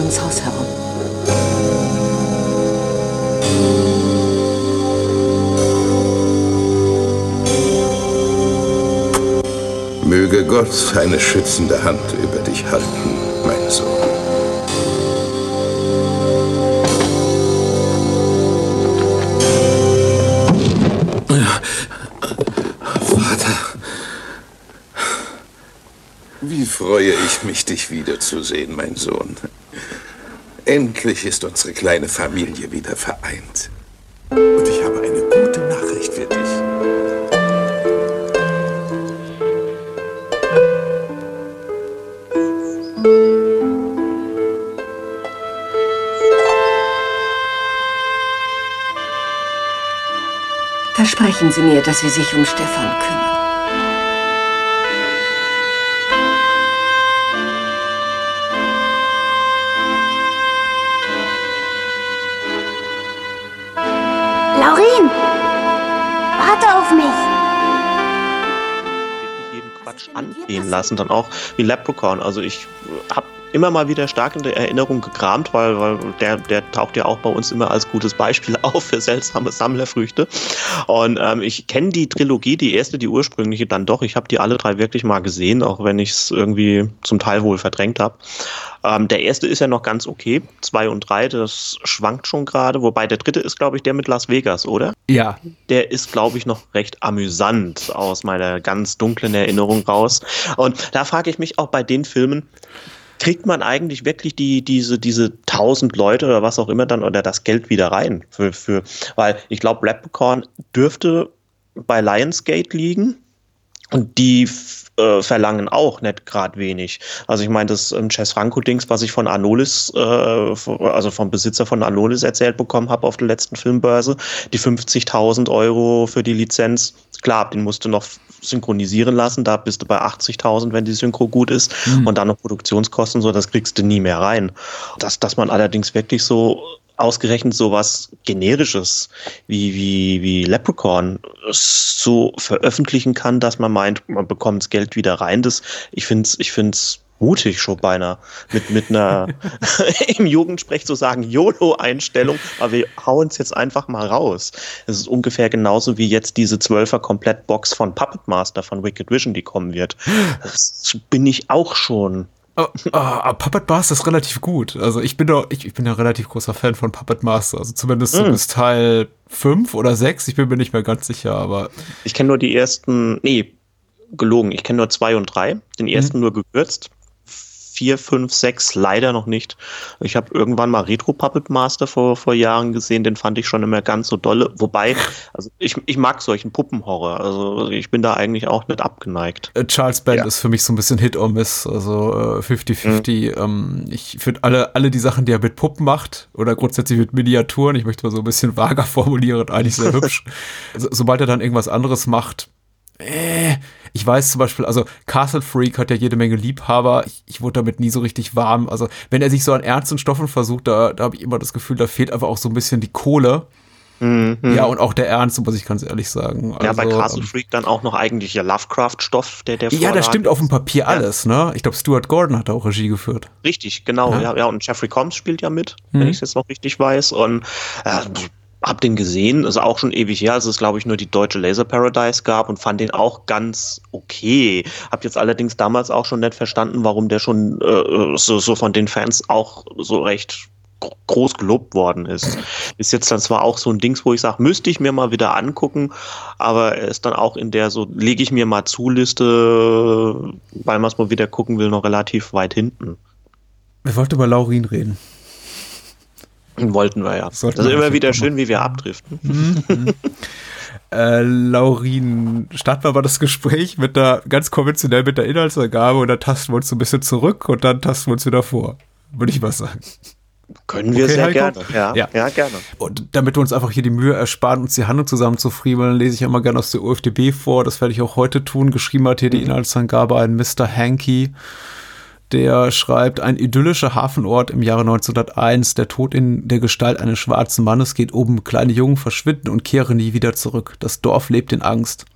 ums Haus herum. Möge Gott eine schützende Hand über dich halten, mein Sohn. Vater, wie freue ich mich, dich wiederzusehen, mein Sohn. Endlich ist unsere kleine Familie wieder vereint. Und ich habe eine gute Nachricht für dich. Versprechen Sie mir, dass Sie sich um Stefan kümmern. Lassen, dann auch wie Leprechaun. Also ich habe immer mal wieder stark in der Erinnerung gekramt, weil, weil der, der taucht ja auch bei uns immer als gutes Beispiel auf für seltsame Sammlerfrüchte. Und ähm, ich kenne die Trilogie, die erste, die ursprüngliche, dann doch. Ich habe die alle drei wirklich mal gesehen, auch wenn ich es irgendwie zum Teil wohl verdrängt habe. Ähm, der erste ist ja noch ganz okay. Zwei und drei, das schwankt schon gerade. Wobei der dritte ist, glaube ich, der mit Las Vegas, oder? Ja. Der ist, glaube ich, noch recht amüsant aus meiner ganz dunklen Erinnerung raus. Und da frage ich mich auch bei den Filmen, kriegt man eigentlich wirklich die, diese, diese tausend Leute oder was auch immer dann oder das Geld wieder rein? Für, für, weil ich glaube, Leprechaun dürfte bei Lionsgate liegen und die äh, verlangen auch nicht gerade wenig. Also ich meine, das ähm, Chess Franco-Dings, was ich von Anolis, äh, also vom Besitzer von Anolis erzählt bekommen habe auf der letzten Filmbörse, die 50.000 Euro für die Lizenz, klar, den musst du noch synchronisieren lassen, da bist du bei 80.000, wenn die Synchro gut ist mhm. und dann noch Produktionskosten, so das kriegst du nie mehr rein. Dass, dass man allerdings wirklich so ausgerechnet sowas generisches wie, wie, wie Leprechaun so veröffentlichen kann, dass man meint, man bekommt das Geld wieder rein. Das, ich finde es ich find's mutig schon beinahe mit, mit einer im Jugendsprech zu sagen YOLO-Einstellung, aber wir hauen es jetzt einfach mal raus. Es ist ungefähr genauso wie jetzt diese Zwölfer Komplettbox von Puppet Master von Wicked Vision, die kommen wird. Das bin ich auch schon Oh, oh, Puppet Master ist relativ gut. Also ich bin doch, ich, ich bin ja relativ großer Fan von Puppet Master. Also zumindest so mm. bis Teil 5 oder 6. Ich bin mir nicht mehr ganz sicher, aber. Ich kenne nur die ersten, nee, gelogen. Ich kenne nur 2 und 3. Den ersten mm. nur gekürzt. 4, 5, 6 leider noch nicht. Ich habe irgendwann mal Retro Puppet Master vor, vor Jahren gesehen, den fand ich schon immer ganz so dolle. Wobei, also ich, ich mag solchen Puppenhorror. Also ich bin da eigentlich auch nicht abgeneigt. Äh, Charles Band ja. ist für mich so ein bisschen Hit or Miss, also 50-50. Mhm. Ähm, ich finde alle, alle die Sachen, die er mit Puppen macht oder grundsätzlich mit Miniaturen, ich möchte mal so ein bisschen vager formulieren, eigentlich sehr hübsch. So, sobald er dann irgendwas anderes macht, äh, ich weiß zum Beispiel, also Castle Freak hat ja jede Menge Liebhaber. Ich, ich wurde damit nie so richtig warm. Also wenn er sich so an ernsten Stoffen versucht, da, da habe ich immer das Gefühl, da fehlt einfach auch so ein bisschen die Kohle. Mhm. Ja, und auch der Ernst, muss ich ganz ehrlich sagen. Also, ja, bei also, Castle ähm, Freak dann auch noch eigentlich ja Lovecraft-Stoff, der der Ja, das stimmt auf dem Papier alles, ne? Ich glaube, Stuart Gordon hat da auch Regie geführt. Richtig, genau. Ja, ja, ja und Jeffrey Combs spielt ja mit, mhm. wenn ich es jetzt noch richtig weiß. Und äh, hab den gesehen, ist auch schon ewig her, als es glaube ich nur die deutsche Laser Paradise gab und fand den auch ganz okay. Hab jetzt allerdings damals auch schon nicht verstanden, warum der schon äh, so, so von den Fans auch so recht groß gelobt worden ist. Ist jetzt dann zwar auch so ein Dings, wo ich sage, müsste ich mir mal wieder angucken, aber er ist dann auch in der so, lege ich mir mal zu Liste, weil man es mal wieder gucken will, noch relativ weit hinten. Wir wollten über Laurin reden. Wollten wir ja. Sollten das ist immer wieder schön, wie wir abdriften. Mhm. äh, Laurin, starten wir mal das Gespräch mit der ganz konventionell mit der Inhaltsangabe und dann tasten wir uns so ein bisschen zurück und dann tasten wir uns wieder vor. Würde ich mal sagen. Können wir okay, sehr Heiko? gerne. Ja, ja. ja, gerne. Und damit wir uns einfach hier die Mühe ersparen, uns die Handlung zusammen zu friemeln, lese ich immer gerne aus der UFDB vor. Das werde ich auch heute tun. Geschrieben hat hier die mhm. Inhaltsangabe ein Mr. Hanky der schreibt, ein idyllischer Hafenort im Jahre 1901, der Tod in der Gestalt eines schwarzen Mannes geht oben, kleine Jungen verschwinden und kehren nie wieder zurück. Das Dorf lebt in Angst.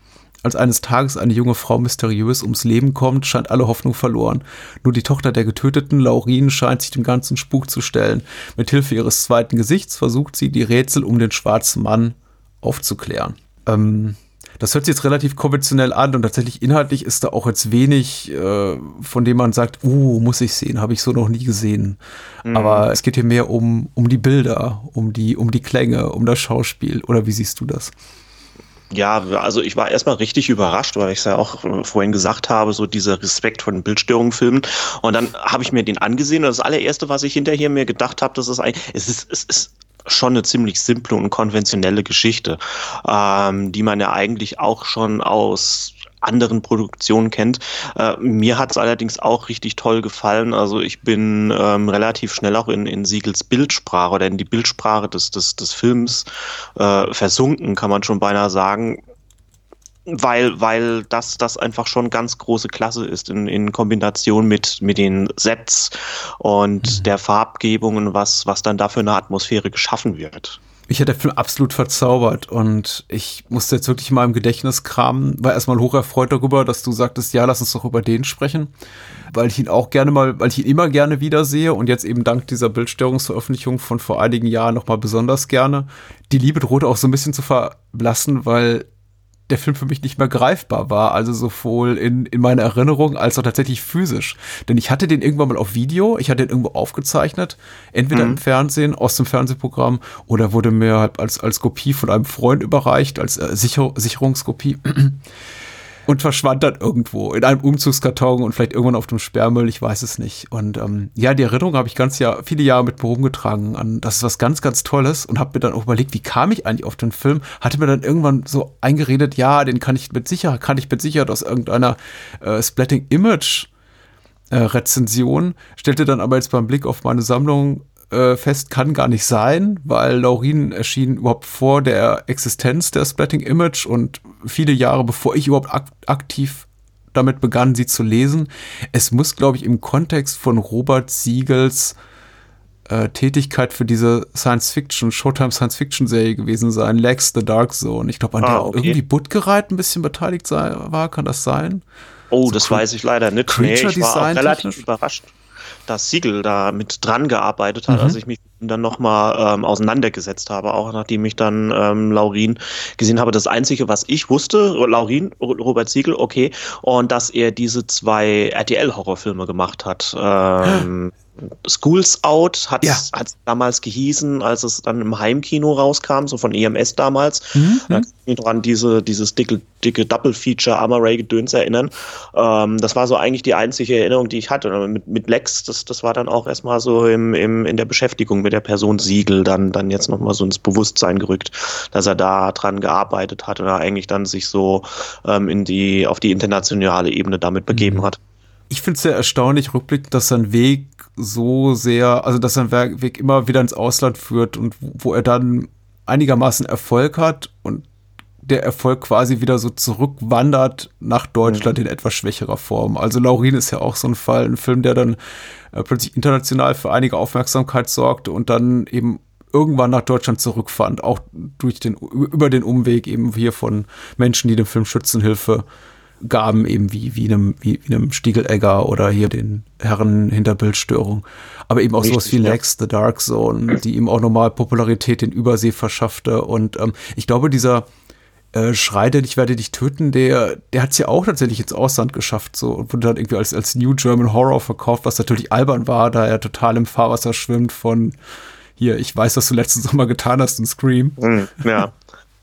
Als eines Tages eine junge Frau mysteriös ums Leben kommt, scheint alle Hoffnung verloren. Nur die Tochter der Getöteten, Laurin, scheint sich dem ganzen Spuk zu stellen. Mit Hilfe ihres zweiten Gesichts versucht sie, die Rätsel um den schwarzen Mann aufzuklären. Ähm, das hört sich jetzt relativ konventionell an und tatsächlich inhaltlich ist da auch jetzt wenig, äh, von dem man sagt, uh, muss ich sehen, habe ich so noch nie gesehen. Mhm. Aber es geht hier mehr um, um die Bilder, um die, um die Klänge, um das Schauspiel. Oder wie siehst du das? Ja, also ich war erstmal richtig überrascht, weil ich es ja auch äh, vorhin gesagt habe, so dieser Respekt vor den Bildstörungsfilmen. Und dann habe ich mir den angesehen und das allererste, was ich hinterher mir gedacht habe, das ist eigentlich, es ist, es ist schon eine ziemlich simple und konventionelle Geschichte, ähm, die man ja eigentlich auch schon aus anderen Produktionen kennt. Äh, mir hat es allerdings auch richtig toll gefallen. Also ich bin ähm, relativ schnell auch in, in Siegels Bildsprache oder in die Bildsprache des, des, des Films äh, versunken, kann man schon beinahe sagen weil, weil das, das einfach schon ganz große Klasse ist in, in Kombination mit, mit den Sets und mhm. der Farbgebung und was, was dann da für eine Atmosphäre geschaffen wird. Mich hat der Film absolut verzaubert und ich musste jetzt wirklich mal im Gedächtnis kramen, war erstmal hoch erfreut darüber, dass du sagtest, ja, lass uns doch über den sprechen, weil ich ihn auch gerne mal, weil ich ihn immer gerne wiedersehe und jetzt eben dank dieser Bildstörungsveröffentlichung von vor einigen Jahren nochmal besonders gerne. Die Liebe drohte auch so ein bisschen zu verblassen, weil der Film für mich nicht mehr greifbar war, also sowohl in, in meiner Erinnerung als auch tatsächlich physisch. Denn ich hatte den irgendwann mal auf Video, ich hatte den irgendwo aufgezeichnet, entweder mhm. im Fernsehen, aus dem Fernsehprogramm oder wurde mir halt als, als Kopie von einem Freund überreicht, als äh, Sicher Sicherungskopie und verschwand dann irgendwo in einem Umzugskarton und vielleicht irgendwann auf dem Sperrmüll, ich weiß es nicht. Und ähm, ja, die Erinnerung habe ich ganz ja viele Jahre mit herumgetragen an, das ist was ganz, ganz Tolles und habe mir dann auch überlegt, wie kam ich eigentlich auf den Film? Hatte mir dann irgendwann so eingeredet, ja, den kann ich mit Sicherheit, kann ich mit Sicherheit aus irgendeiner äh, Splatting Image äh, Rezension, stellte dann aber jetzt beim Blick auf meine Sammlung äh, fest, kann gar nicht sein, weil Laurin erschien überhaupt vor der Existenz der Splatting Image und viele Jahre bevor ich überhaupt ak aktiv damit begann, sie zu lesen. Es muss, glaube ich, im Kontext von Robert Siegels äh, Tätigkeit für diese Science-Fiction, Showtime Science-Fiction-Serie gewesen sein, Lex the Dark Zone. Ich glaube, an ah, der okay. irgendwie Buttgereit ein bisschen beteiligt sei, war, kann das sein? Oh, so das weiß ich leider nicht. Nee, ich war auch relativ überrascht dass Siegel da mit dran gearbeitet hat, mhm. als ich mich dann nochmal ähm, auseinandergesetzt habe, auch nachdem ich dann ähm, Laurin gesehen habe. Das Einzige, was ich wusste, Laurin, Robert Siegel, okay, und dass er diese zwei RTL-Horrorfilme gemacht hat. Ähm, Schools Out hat es ja. damals gehießen, als es dann im Heimkino rauskam, so von EMS damals. Mhm. Da kann ich mich noch an diese, dieses dicke, dicke Double-Feature Armor Ray Gedöns erinnern. Ähm, das war so eigentlich die einzige Erinnerung, die ich hatte. Und mit, mit Lex, das, das war dann auch erstmal so im, im, in der Beschäftigung mit der Person Siegel dann, dann jetzt nochmal so ins Bewusstsein gerückt, dass er da dran gearbeitet hat und er eigentlich dann sich so ähm, in die, auf die internationale Ebene damit begeben mhm. hat ich finde es sehr erstaunlich, rückblickend, dass sein Weg so sehr, also dass sein Weg immer wieder ins Ausland führt und wo er dann einigermaßen Erfolg hat und der Erfolg quasi wieder so zurückwandert nach Deutschland mhm. in etwas schwächerer Form. Also Laurin ist ja auch so ein Fall, ein Film, der dann äh, plötzlich international für einige Aufmerksamkeit sorgte und dann eben irgendwann nach Deutschland zurückfand, auch durch den, über den Umweg eben hier von Menschen, die dem Film Schützenhilfe Gaben eben wie, wie, einem, wie, wie einem Stiegelegger oder hier den Herren hinter Bildstörung. Aber eben auch Richtig, sowas wie ja. Lex, The Dark Zone, die ihm auch nochmal Popularität in Übersee verschaffte. Und ähm, ich glaube, dieser äh, Schrei, denn ich werde dich töten, der, der hat es ja auch tatsächlich ins Ausland geschafft. So, und wurde dann irgendwie als, als New German Horror verkauft, was natürlich albern war, da er total im Fahrwasser schwimmt von hier, ich weiß, was du letzten Sommer getan hast in Scream. Hm, ja.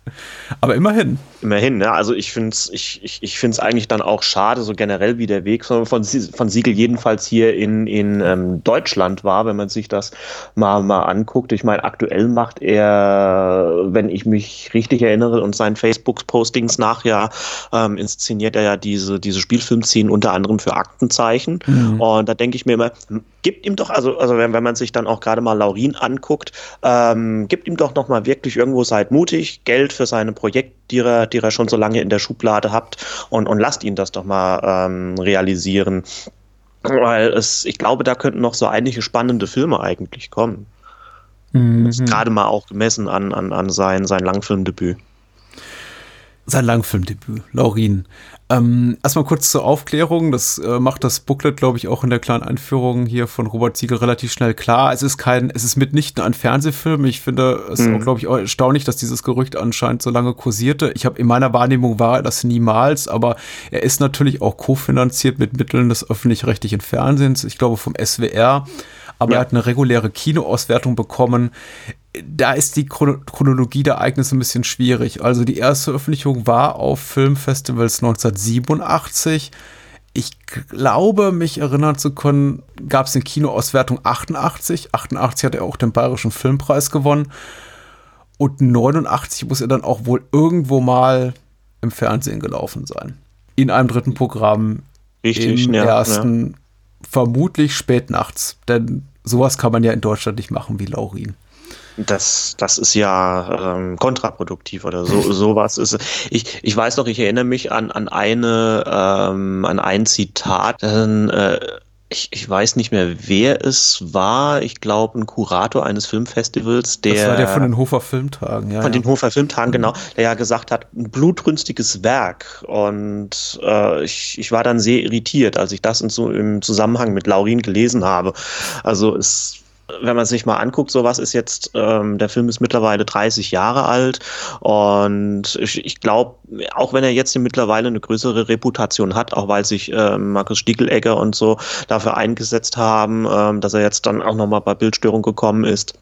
Aber immerhin. Immerhin, ne? Also ich finde es ich, ich, ich find's eigentlich dann auch schade, so generell wie der Weg von, von Siegel jedenfalls hier in, in ähm, Deutschland war, wenn man sich das mal, mal anguckt. Ich meine, aktuell macht er, wenn ich mich richtig erinnere und seinen Facebook-Postings nachher ähm, inszeniert er ja diese, diese Spielfilmszenen unter anderem für Aktenzeichen. Mhm. Und da denke ich mir immer, gibt ihm doch, also, also wenn, wenn man sich dann auch gerade mal Laurin anguckt, ähm, gibt ihm doch nochmal wirklich irgendwo seid mutig, Geld für seine Projekte, die er die ihr schon so lange in der Schublade habt und, und lasst ihn das doch mal ähm, realisieren. Weil es, ich glaube, da könnten noch so einige spannende Filme eigentlich kommen. Mhm. Gerade mal auch gemessen an, an, an sein, sein Langfilmdebüt. Sein Langfilmdebüt, Laurin. Ähm, erstmal kurz zur Aufklärung. Das äh, macht das Booklet, glaube ich, auch in der kleinen Einführung hier von Robert Siegel relativ schnell klar. Es ist kein, es ist mitnichten ein Fernsehfilm. Ich finde es mhm. auch, glaube ich, auch erstaunlich, dass dieses Gerücht anscheinend so lange kursierte. Ich habe in meiner Wahrnehmung war das niemals, aber er ist natürlich auch kofinanziert mit Mitteln des öffentlich-rechtlichen Fernsehens. Ich glaube vom SWR aber ja. er hat eine reguläre Kinoauswertung bekommen da ist die Chronologie der Ereignisse ein bisschen schwierig. Also die erste Veröffentlichung war auf Filmfestivals 1987. Ich glaube, mich erinnern zu können, gab es eine Kinoauswertung 88. 88 hat er auch den Bayerischen Filmpreis gewonnen. Und 89 muss er dann auch wohl irgendwo mal im Fernsehen gelaufen sein. In einem dritten Programm. Richtig, im ja, ersten, ja. vermutlich spät nachts. Denn sowas kann man ja in Deutschland nicht machen wie Laurin. Das, das ist ja ähm, kontraproduktiv oder so sowas ist. Ich, ich weiß noch, ich erinnere mich an, an eine ähm, an ein Zitat. Äh, ich, ich weiß nicht mehr, wer es war. Ich glaube, ein Kurator eines Filmfestivals, der. Das war der von den Hofer Filmtagen, ja. Von den Hofer Filmtagen, mhm. genau. Der ja gesagt hat, ein blutrünstiges Werk. Und äh, ich, ich war dann sehr irritiert, als ich das in so, im Zusammenhang mit Laurin gelesen habe. Also es wenn man sich mal anguckt, sowas ist jetzt, ähm, der Film ist mittlerweile 30 Jahre alt und ich, ich glaube, auch wenn er jetzt mittlerweile eine größere Reputation hat, auch weil sich äh, Markus Stiegelegger und so dafür eingesetzt haben, ähm, dass er jetzt dann auch nochmal bei Bildstörung gekommen ist,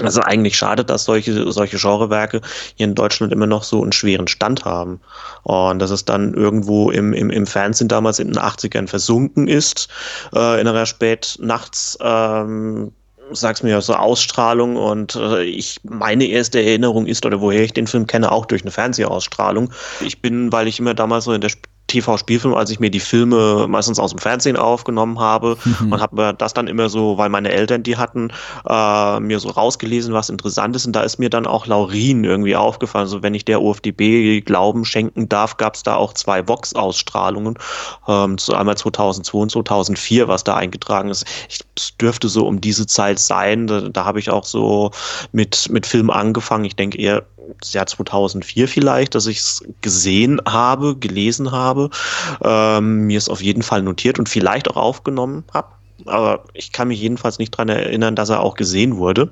also eigentlich schade, dass solche, solche Genrewerke hier in Deutschland immer noch so einen schweren Stand haben. Und dass es dann irgendwo im, im, im Fernsehen damals in den 80ern versunken ist, äh, in einer Spätnachts, ähm, sag's mir, so Ausstrahlung und äh, ich meine erste Erinnerung ist, oder woher ich den Film kenne, auch durch eine Fernsehausstrahlung. Ich bin, weil ich immer damals so in der TV-Spielfilm, als ich mir die Filme meistens aus dem Fernsehen aufgenommen habe mhm. und habe das dann immer so, weil meine Eltern die hatten, äh, mir so rausgelesen, was interessant ist und da ist mir dann auch Laurin irgendwie aufgefallen. Also wenn ich der UFDB Glauben schenken darf, gab es da auch zwei Vox-Ausstrahlungen, ähm, einmal 2002 und 2004, was da eingetragen ist. Ich, es dürfte so um diese Zeit sein, da, da habe ich auch so mit, mit Film angefangen. Ich denke eher das Jahr 2004 vielleicht, dass ich es gesehen habe, gelesen habe, ähm, mir es auf jeden Fall notiert und vielleicht auch aufgenommen habe. Aber ich kann mich jedenfalls nicht daran erinnern, dass er auch gesehen wurde.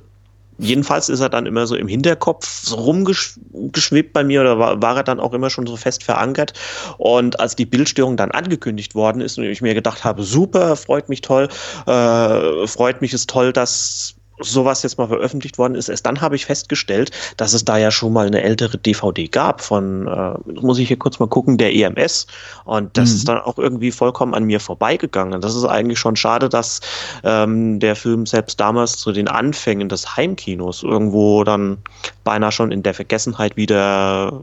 Jedenfalls ist er dann immer so im Hinterkopf so rumgeschwebt bei mir oder war, war, er dann auch immer schon so fest verankert. Und als die Bildstörung dann angekündigt worden ist und ich mir gedacht habe, super, freut mich toll, äh, freut mich ist toll, dass sowas jetzt mal veröffentlicht worden ist, erst dann habe ich festgestellt, dass es da ja schon mal eine ältere DVD gab von, äh, muss ich hier kurz mal gucken, der EMS. Und das mhm. ist dann auch irgendwie vollkommen an mir vorbeigegangen. Das ist eigentlich schon schade, dass ähm, der Film selbst damals zu den Anfängen des Heimkinos irgendwo dann beinahe schon in der Vergessenheit wieder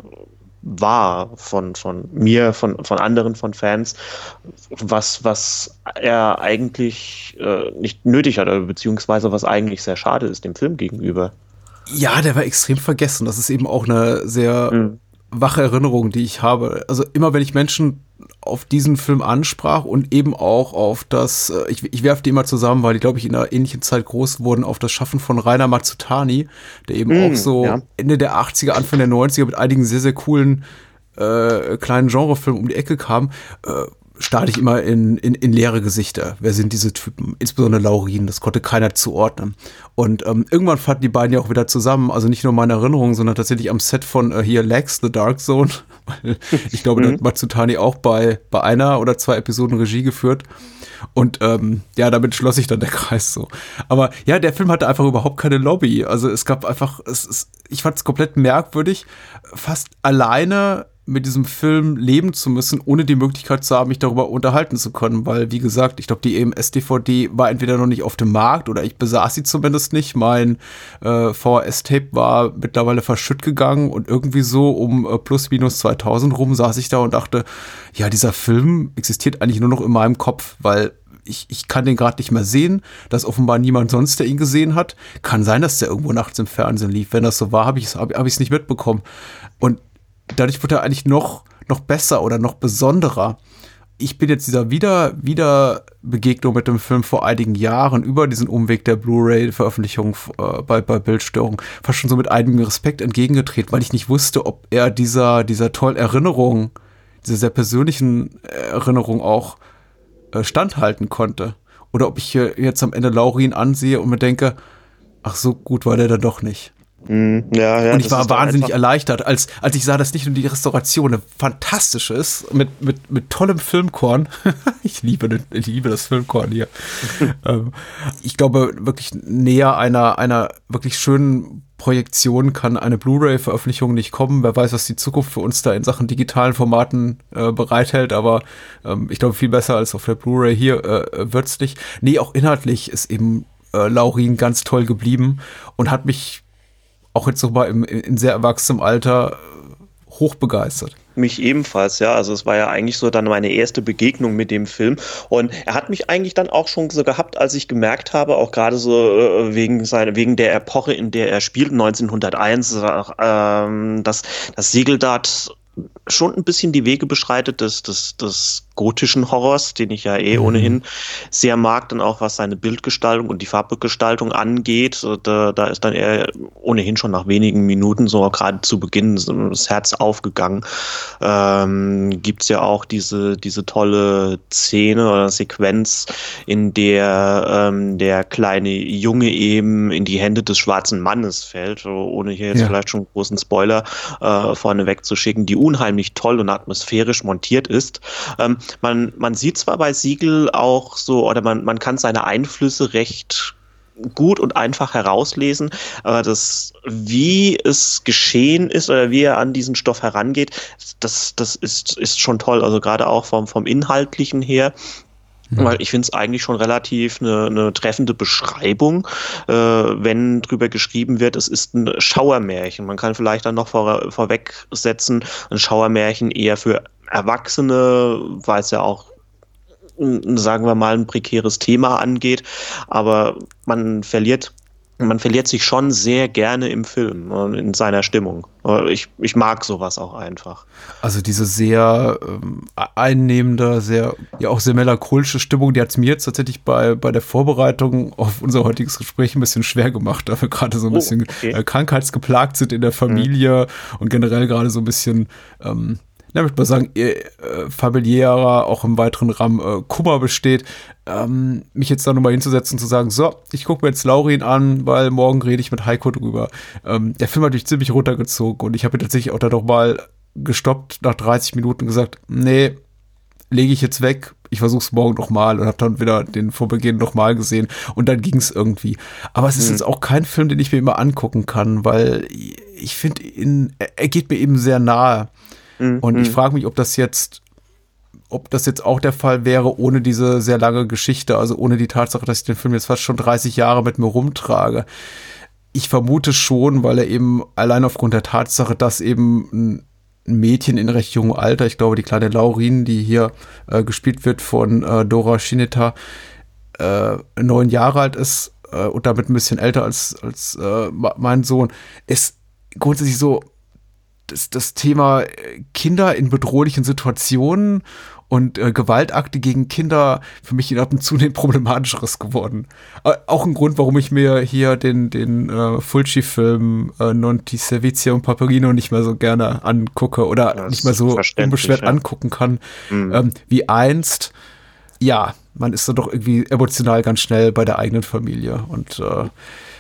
war von, von mir, von, von anderen, von Fans, was, was er eigentlich äh, nicht nötig hat, beziehungsweise was eigentlich sehr schade ist dem Film gegenüber. Ja, der war extrem vergessen. Das ist eben auch eine sehr mhm. wache Erinnerung, die ich habe. Also immer wenn ich Menschen auf diesen Film ansprach und eben auch auf das, äh, ich, ich werfe die immer zusammen, weil die, glaube ich, in einer ähnlichen Zeit groß wurden, auf das Schaffen von Rainer Mazzutani, der eben mm, auch so ja. Ende der 80er, Anfang der 90er mit einigen sehr, sehr coolen äh, kleinen Genrefilmen um die Ecke kam. Äh, starte ich immer in, in, in leere Gesichter. Wer sind diese Typen? Insbesondere Laurin, das konnte keiner zuordnen. Und ähm, irgendwann fanden die beiden ja auch wieder zusammen, also nicht nur meine Erinnerung, sondern tatsächlich am Set von äh, hier Lex, The Dark Zone. ich glaube, da hat mhm. Matsutani auch bei, bei einer oder zwei Episoden Regie geführt. Und ähm, ja, damit schloss sich dann der Kreis so. Aber ja, der Film hatte einfach überhaupt keine Lobby. Also es gab einfach, es, es, ich fand es komplett merkwürdig, fast alleine mit diesem Film leben zu müssen, ohne die Möglichkeit zu haben, mich darüber unterhalten zu können, weil, wie gesagt, ich glaube, die EMS-DVD war entweder noch nicht auf dem Markt oder ich besaß sie zumindest nicht. Mein äh, VHS-Tape war mittlerweile verschütt gegangen und irgendwie so um äh, plus minus 2000 rum saß ich da und dachte, ja, dieser Film existiert eigentlich nur noch in meinem Kopf, weil ich, ich kann den gerade nicht mehr sehen. dass offenbar niemand sonst, der ihn gesehen hat. Kann sein, dass der irgendwo nachts im Fernsehen lief. Wenn das so war, habe ich es hab, hab nicht mitbekommen. Und dadurch wird er eigentlich noch, noch besser oder noch besonderer. ich bin jetzt dieser Wieder, Wiederbegegnung mit dem Film vor einigen Jahren über diesen Umweg der Blu-ray-Veröffentlichung äh, bei, bei Bildstörung fast schon so mit einigem Respekt entgegengetreten, weil ich nicht wusste, ob er dieser, dieser tollen Erinnerung, dieser sehr persönlichen Erinnerung auch äh, standhalten konnte. Oder ob ich jetzt am Ende Laurin ansehe und mir denke, ach so gut war der dann doch nicht. Mm, ja, ja, und ich war wahnsinnig erleichtert, als, als ich sah, dass nicht nur die Restauration eine fantastische ist, mit, mit, mit tollem Filmkorn. ich, liebe, ich liebe das Filmkorn hier. ähm, ich glaube, wirklich näher einer, einer wirklich schönen Projektion kann eine Blu-ray-Veröffentlichung nicht kommen. Wer weiß, was die Zukunft für uns da in Sachen digitalen Formaten äh, bereithält, aber ähm, ich glaube, viel besser als auf der Blu-ray hier äh, wird's nicht. Nee, auch inhaltlich ist eben äh, Laurin ganz toll geblieben und hat mich auch jetzt nochmal im, in sehr erwachsenem Alter äh, hochbegeistert. Mich ebenfalls, ja. Also es war ja eigentlich so dann meine erste Begegnung mit dem Film. Und er hat mich eigentlich dann auch schon so gehabt, als ich gemerkt habe, auch gerade so äh, wegen seiner, wegen der Epoche, in der er spielt, 1901, äh, dass das Segeldat schon ein bisschen die Wege beschreitet des, des, des gotischen Horrors, den ich ja eh mhm. ohnehin sehr mag, dann auch was seine Bildgestaltung und die Farbgestaltung angeht. Da, da ist dann eher ohnehin schon nach wenigen Minuten, so gerade zu Beginn, das Herz aufgegangen. Ähm, Gibt ja auch diese, diese tolle Szene oder Sequenz, in der ähm, der kleine Junge eben in die Hände des schwarzen Mannes fällt, ohne hier jetzt ja. vielleicht schon einen großen Spoiler äh, vorne wegzuschicken, die unheimlich toll und atmosphärisch montiert ist. Ähm, man, man sieht zwar bei Siegel auch so, oder man, man kann seine Einflüsse recht gut und einfach herauslesen, aber das, wie es geschehen ist oder wie er an diesen Stoff herangeht, das, das ist, ist schon toll. Also gerade auch vom, vom Inhaltlichen her. Mhm. Weil ich finde es eigentlich schon relativ eine, eine treffende Beschreibung, äh, wenn drüber geschrieben wird, es ist ein Schauermärchen. Man kann vielleicht dann noch vor, vorwegsetzen, ein Schauermärchen eher für Erwachsene, weil es ja auch sagen wir mal, ein prekäres Thema angeht, aber man verliert man verliert sich schon sehr gerne im Film, in seiner Stimmung. Ich, ich mag sowas auch einfach. Also diese sehr ähm, einnehmende, sehr, ja auch sehr melancholische Stimmung, die hat es mir jetzt tatsächlich bei, bei der Vorbereitung auf unser heutiges Gespräch ein bisschen schwer gemacht, da wir gerade so ein oh, bisschen okay. äh, krankheitsgeplagt sind in der Familie mhm. und generell gerade so ein bisschen ähm, ja, würde man sagen, äh, familiärer, auch im weiteren Rahmen äh, Kummer besteht, ähm, mich jetzt da nochmal hinzusetzen und zu sagen, so, ich gucke mir jetzt Laurin an, weil morgen rede ich mit Heiko drüber. Ähm, der Film hat mich ziemlich runtergezogen und ich habe tatsächlich auch da noch mal gestoppt nach 30 Minuten und gesagt, nee, lege ich jetzt weg, ich versuche es morgen noch mal und habe dann wieder den Vorbegehen noch mal gesehen und dann ging es irgendwie. Aber es ist mhm. jetzt auch kein Film, den ich mir immer angucken kann, weil ich finde, er geht mir eben sehr nahe. Mhm. Und ich mhm. frage mich, ob das jetzt ob das jetzt auch der Fall wäre, ohne diese sehr lange Geschichte, also ohne die Tatsache, dass ich den Film jetzt fast schon 30 Jahre mit mir rumtrage. Ich vermute schon, weil er eben allein aufgrund der Tatsache, dass eben ein Mädchen in recht jungem Alter, ich glaube die kleine Laurin, die hier äh, gespielt wird von äh, Dora Shineta, äh, neun Jahre alt ist äh, und damit ein bisschen älter als, als äh, mein Sohn, ist grundsätzlich so das, das Thema äh, Kinder in bedrohlichen Situationen und äh, Gewaltakte gegen Kinder für mich in einem zunehmend problematischeres geworden. Äh, auch ein Grund, warum ich mir hier den, den äh, Fulci-Film äh, Non ti servizio und Paperino nicht mehr so gerne angucke oder das nicht mehr so unbeschwert ja. angucken kann mhm. ähm, wie einst. Ja, man ist dann doch irgendwie emotional ganz schnell bei der eigenen Familie und äh,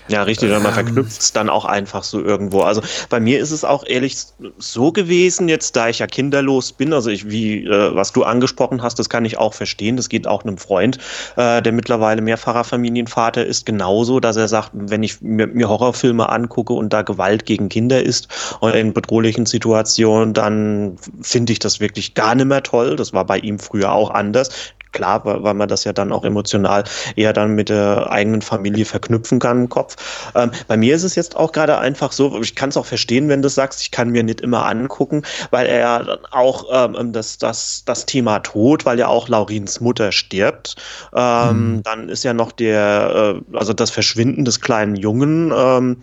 ja, richtig, und man ähm. verknüpft es dann auch einfach so irgendwo. Also bei mir ist es auch ehrlich so gewesen, jetzt da ich ja kinderlos bin, also ich, wie, äh, was du angesprochen hast, das kann ich auch verstehen. Das geht auch einem Freund, äh, der mittlerweile mehrfacher Familienvater ist, genauso, dass er sagt, wenn ich mir, mir Horrorfilme angucke und da Gewalt gegen Kinder ist und in bedrohlichen Situationen, dann finde ich das wirklich gar nicht mehr toll. Das war bei ihm früher auch anders klar, weil man das ja dann auch emotional eher dann mit der eigenen Familie verknüpfen kann im Kopf. Ähm, bei mir ist es jetzt auch gerade einfach so, ich kann es auch verstehen, wenn du sagst, ich kann mir nicht immer angucken, weil er ja dann auch ähm, das, das, das Thema Tod, weil ja auch Laurins Mutter stirbt. Ähm, mhm. Dann ist ja noch der, äh, also das Verschwinden des kleinen Jungen. Ähm,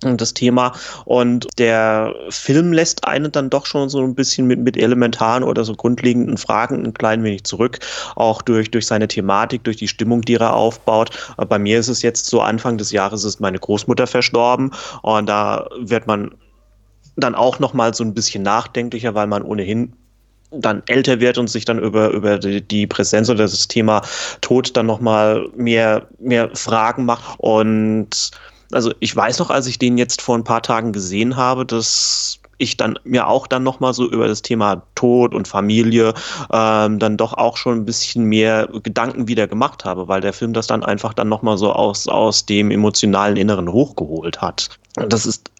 das Thema. Und der Film lässt einen dann doch schon so ein bisschen mit, mit elementaren oder so grundlegenden Fragen ein klein wenig zurück. Auch durch, durch seine Thematik, durch die Stimmung, die er aufbaut. Bei mir ist es jetzt so Anfang des Jahres ist meine Großmutter verstorben und da wird man dann auch noch mal so ein bisschen nachdenklicher, weil man ohnehin dann älter wird und sich dann über, über die, Präsenz oder das Thema Tod dann noch mal mehr, mehr Fragen macht und also ich weiß noch, als ich den jetzt vor ein paar Tagen gesehen habe, dass ich dann mir auch dann noch mal so über das Thema Tod und Familie ähm, dann doch auch schon ein bisschen mehr Gedanken wieder gemacht habe, weil der Film das dann einfach dann noch mal so aus aus dem emotionalen Inneren hochgeholt hat. Das ist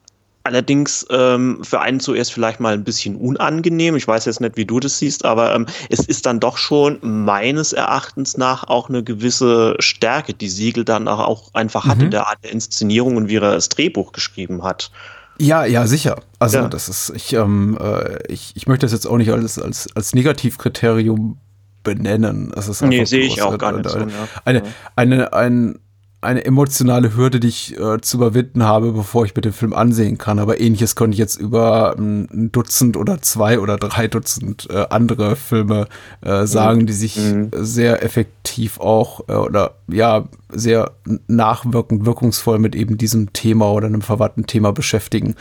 Allerdings ähm, für einen zuerst vielleicht mal ein bisschen unangenehm. Ich weiß jetzt nicht, wie du das siehst, aber ähm, es ist dann doch schon meines Erachtens nach auch eine gewisse Stärke, die Siegel dann auch einfach mhm. hat in der Art der Inszenierung und wie er das Drehbuch geschrieben hat. Ja, ja, sicher. Also ja. das ist, ich, ähm, äh, ich, ich möchte das jetzt auch nicht als, als, als Negativkriterium benennen. Das ist nee, sehe ich auch gar nicht eine, so. Ja. Eine, eine, ein, eine emotionale Hürde, die ich äh, zu überwinden habe, bevor ich mir den Film ansehen kann. Aber ähnliches konnte ich jetzt über ähm, ein Dutzend oder zwei oder drei Dutzend äh, andere Filme äh, sagen, die sich mhm. sehr effektiv auch äh, oder ja sehr nachwirkend, wirkungsvoll mit eben diesem Thema oder einem verwandten Thema beschäftigen.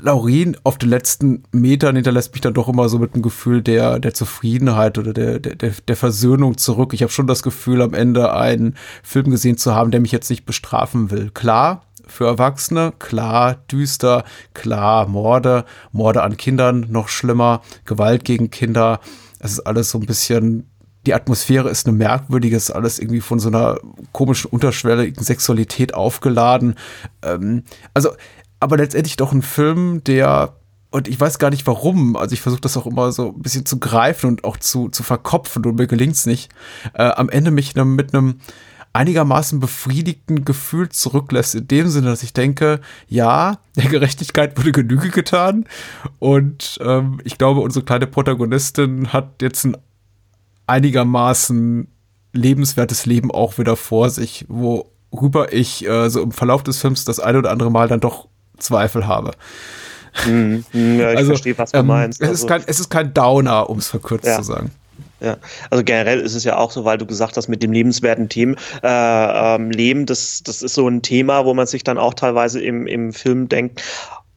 Laurin auf den letzten Metern hinterlässt mich dann doch immer so mit einem Gefühl der, der Zufriedenheit oder der, der, der Versöhnung zurück. Ich habe schon das Gefühl, am Ende einen Film gesehen zu haben, der mich jetzt nicht bestrafen will. Klar, für Erwachsene, klar, düster, klar, Morde, Morde an Kindern, noch schlimmer, Gewalt gegen Kinder. Es ist alles so ein bisschen die Atmosphäre ist eine merkwürdige, ist alles irgendwie von so einer komischen, unterschwelligen Sexualität aufgeladen. Ähm, also aber letztendlich doch ein Film, der und ich weiß gar nicht warum. Also ich versuche das auch immer so ein bisschen zu greifen und auch zu, zu verkopfen und mir gelingt's nicht. Äh, am Ende mich mit einem einigermaßen befriedigten Gefühl zurücklässt, in dem Sinne, dass ich denke, ja, der Gerechtigkeit wurde Genüge getan. Und ähm, ich glaube, unsere kleine Protagonistin hat jetzt ein einigermaßen lebenswertes Leben auch wieder vor sich, worüber ich äh, so im Verlauf des Films das eine oder andere Mal dann doch Zweifel habe. Hm, ja, ich also, verstehe, was du ähm, meinst. Es, ist also kein, es ist kein Downer, um es verkürzt ja. zu sagen. Ja, also generell ist es ja auch so, weil du gesagt hast, mit dem lebenswerten Team, äh, ähm, Leben, das, das ist so ein Thema, wo man sich dann auch teilweise im, im Film denkt,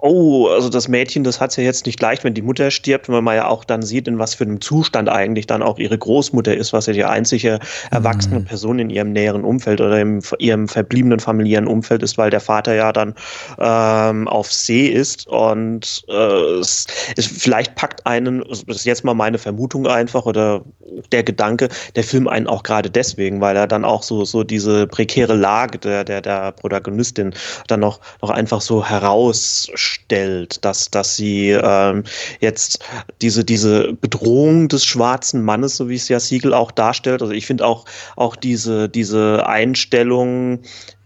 oh, also das Mädchen, das hat es ja jetzt nicht leicht, wenn die Mutter stirbt, weil man ja auch dann sieht, in was für einem Zustand eigentlich dann auch ihre Großmutter ist, was ja die einzige erwachsene mhm. Person in ihrem näheren Umfeld oder in ihrem verbliebenen familiären Umfeld ist, weil der Vater ja dann ähm, auf See ist und äh, es, es vielleicht packt einen, das ist jetzt mal meine Vermutung einfach oder der Gedanke, der Film einen auch gerade deswegen, weil er dann auch so, so diese prekäre Lage der, der, der Protagonistin dann noch, noch einfach so heraus stellt, dass, dass sie ähm, jetzt diese, diese Bedrohung des schwarzen Mannes, so wie es ja Siegel auch darstellt, also ich finde auch, auch diese, diese Einstellung,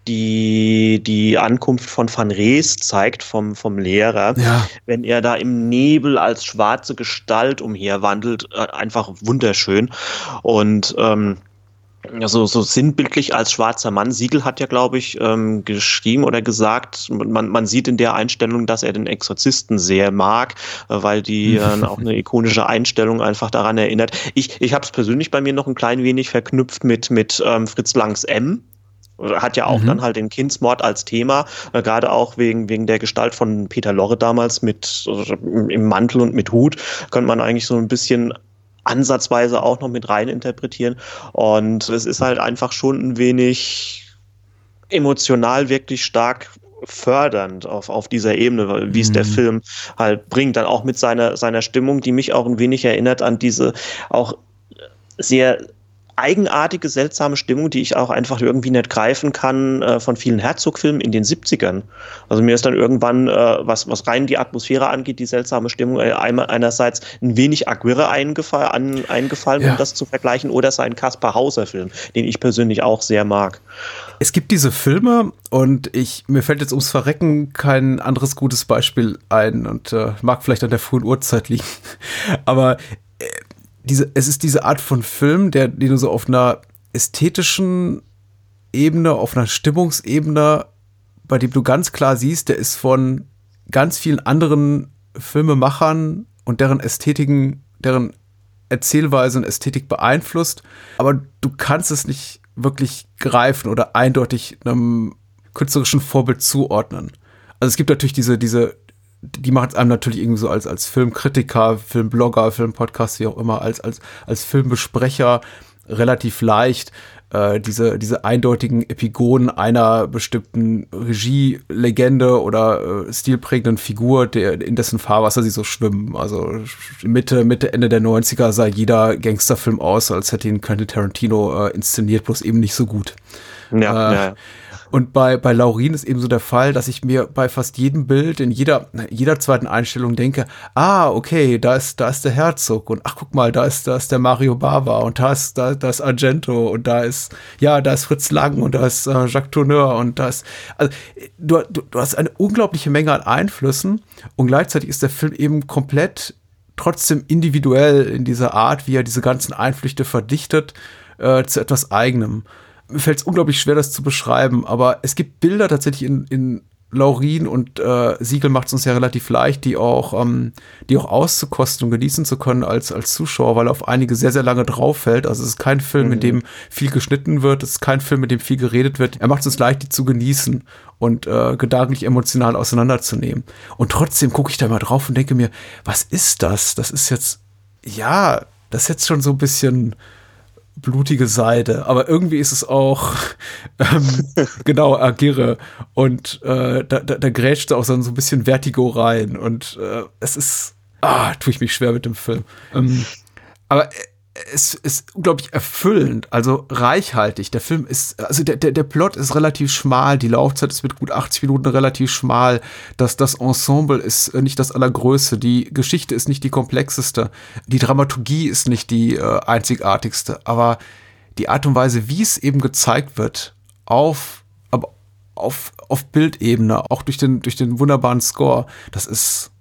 die die Ankunft von Van Rees zeigt vom, vom Lehrer, ja. wenn er da im Nebel als schwarze Gestalt umherwandelt, äh, einfach wunderschön. Und ähm, ja, so, sinnbildlich als schwarzer Mann. Siegel hat ja, glaube ich, ähm, geschrieben oder gesagt, man, man sieht in der Einstellung, dass er den Exorzisten sehr mag, äh, weil die äh, auch eine ikonische Einstellung einfach daran erinnert. Ich, ich habe es persönlich bei mir noch ein klein wenig verknüpft mit, mit ähm, Fritz Langs M, hat ja auch mhm. dann halt den Kindsmord als Thema, äh, gerade auch wegen, wegen der Gestalt von Peter Lorre damals mit also im Mantel und mit Hut, könnte man eigentlich so ein bisschen ansatzweise auch noch mit rein interpretieren. Und es ist halt einfach schon ein wenig emotional wirklich stark fördernd auf, auf dieser Ebene, wie es der mhm. Film halt bringt. Dann auch mit seiner, seiner Stimmung, die mich auch ein wenig erinnert an diese auch sehr eigenartige, seltsame Stimmung, die ich auch einfach irgendwie nicht greifen kann äh, von vielen Herzog-Filmen in den 70ern. Also mir ist dann irgendwann, äh, was, was rein die Atmosphäre angeht, die seltsame Stimmung äh, einerseits ein wenig Aguirre eingefall, an, eingefallen, ja. um das zu vergleichen, oder sein Kaspar Hauser-Film, den ich persönlich auch sehr mag. Es gibt diese Filme und ich, mir fällt jetzt ums Verrecken kein anderes gutes Beispiel ein und äh, mag vielleicht an der frühen Uhrzeit liegen. Aber diese, es ist diese Art von Film, der, den du so auf einer ästhetischen Ebene, auf einer Stimmungsebene bei dem du ganz klar siehst, der ist von ganz vielen anderen Filmemachern und deren Ästhetiken, deren Erzählweise und Ästhetik beeinflusst, aber du kannst es nicht wirklich greifen oder eindeutig einem künstlerischen Vorbild zuordnen. Also es gibt natürlich diese, diese, die macht es einem natürlich irgendwie so als, als Filmkritiker, Filmblogger, Filmpodcast, wie auch immer, als, als, als Filmbesprecher relativ leicht, äh, diese, diese eindeutigen Epigonen einer bestimmten Regielegende oder äh, stilprägenden Figur, der, in dessen Fahrwasser sie so schwimmen. Also Mitte, Mitte, Ende der 90er sah jeder Gangsterfilm aus, als hätte ihn Quentin Tarantino äh, inszeniert, bloß eben nicht so gut. Ja, äh, ja. Und bei, bei Laurin ist eben so der Fall, dass ich mir bei fast jedem Bild, in jeder, jeder zweiten Einstellung denke, ah, okay, da ist, da ist der Herzog und ach, guck mal, da ist, da ist der Mario Bava und da ist, da, da ist Argento und da ist, ja, da ist Fritz Lang und da ist äh, Jacques Tourneur und da ist, also, du, du, du hast eine unglaubliche Menge an Einflüssen und gleichzeitig ist der Film eben komplett trotzdem individuell in dieser Art, wie er diese ganzen Einflüchte verdichtet äh, zu etwas Eigenem mir fällt es unglaublich schwer, das zu beschreiben, aber es gibt Bilder tatsächlich in, in Laurin und äh, Siegel macht es uns ja relativ leicht, die auch, ähm, die auch auszukosten und genießen zu können als, als Zuschauer, weil er auf einige sehr, sehr lange drauf fällt. Also es ist kein Film, mhm. in dem viel geschnitten wird, es ist kein Film, in dem viel geredet wird. Er macht es uns leicht, die zu genießen und äh, gedanklich emotional auseinanderzunehmen. Und trotzdem gucke ich da mal drauf und denke mir, was ist das? Das ist jetzt, ja, das ist jetzt schon so ein bisschen blutige Seite, aber irgendwie ist es auch ähm, genau Agirre und äh, da, da, da grätscht auch so ein bisschen Vertigo rein und äh, es ist, ah, tue ich mich schwer mit dem Film. Ähm, aber äh, es ist unglaublich erfüllend, also reichhaltig. Der Film ist, also der, der, der Plot ist relativ schmal, die Laufzeit ist mit gut 80 Minuten relativ schmal, das, das Ensemble ist äh, nicht das allergrößte, die Geschichte ist nicht die komplexeste, die Dramaturgie ist nicht die äh, einzigartigste, aber die Art und Weise, wie es eben gezeigt wird, auf, aber auf, auf Bildebene, auch durch den, durch den wunderbaren Score, das ist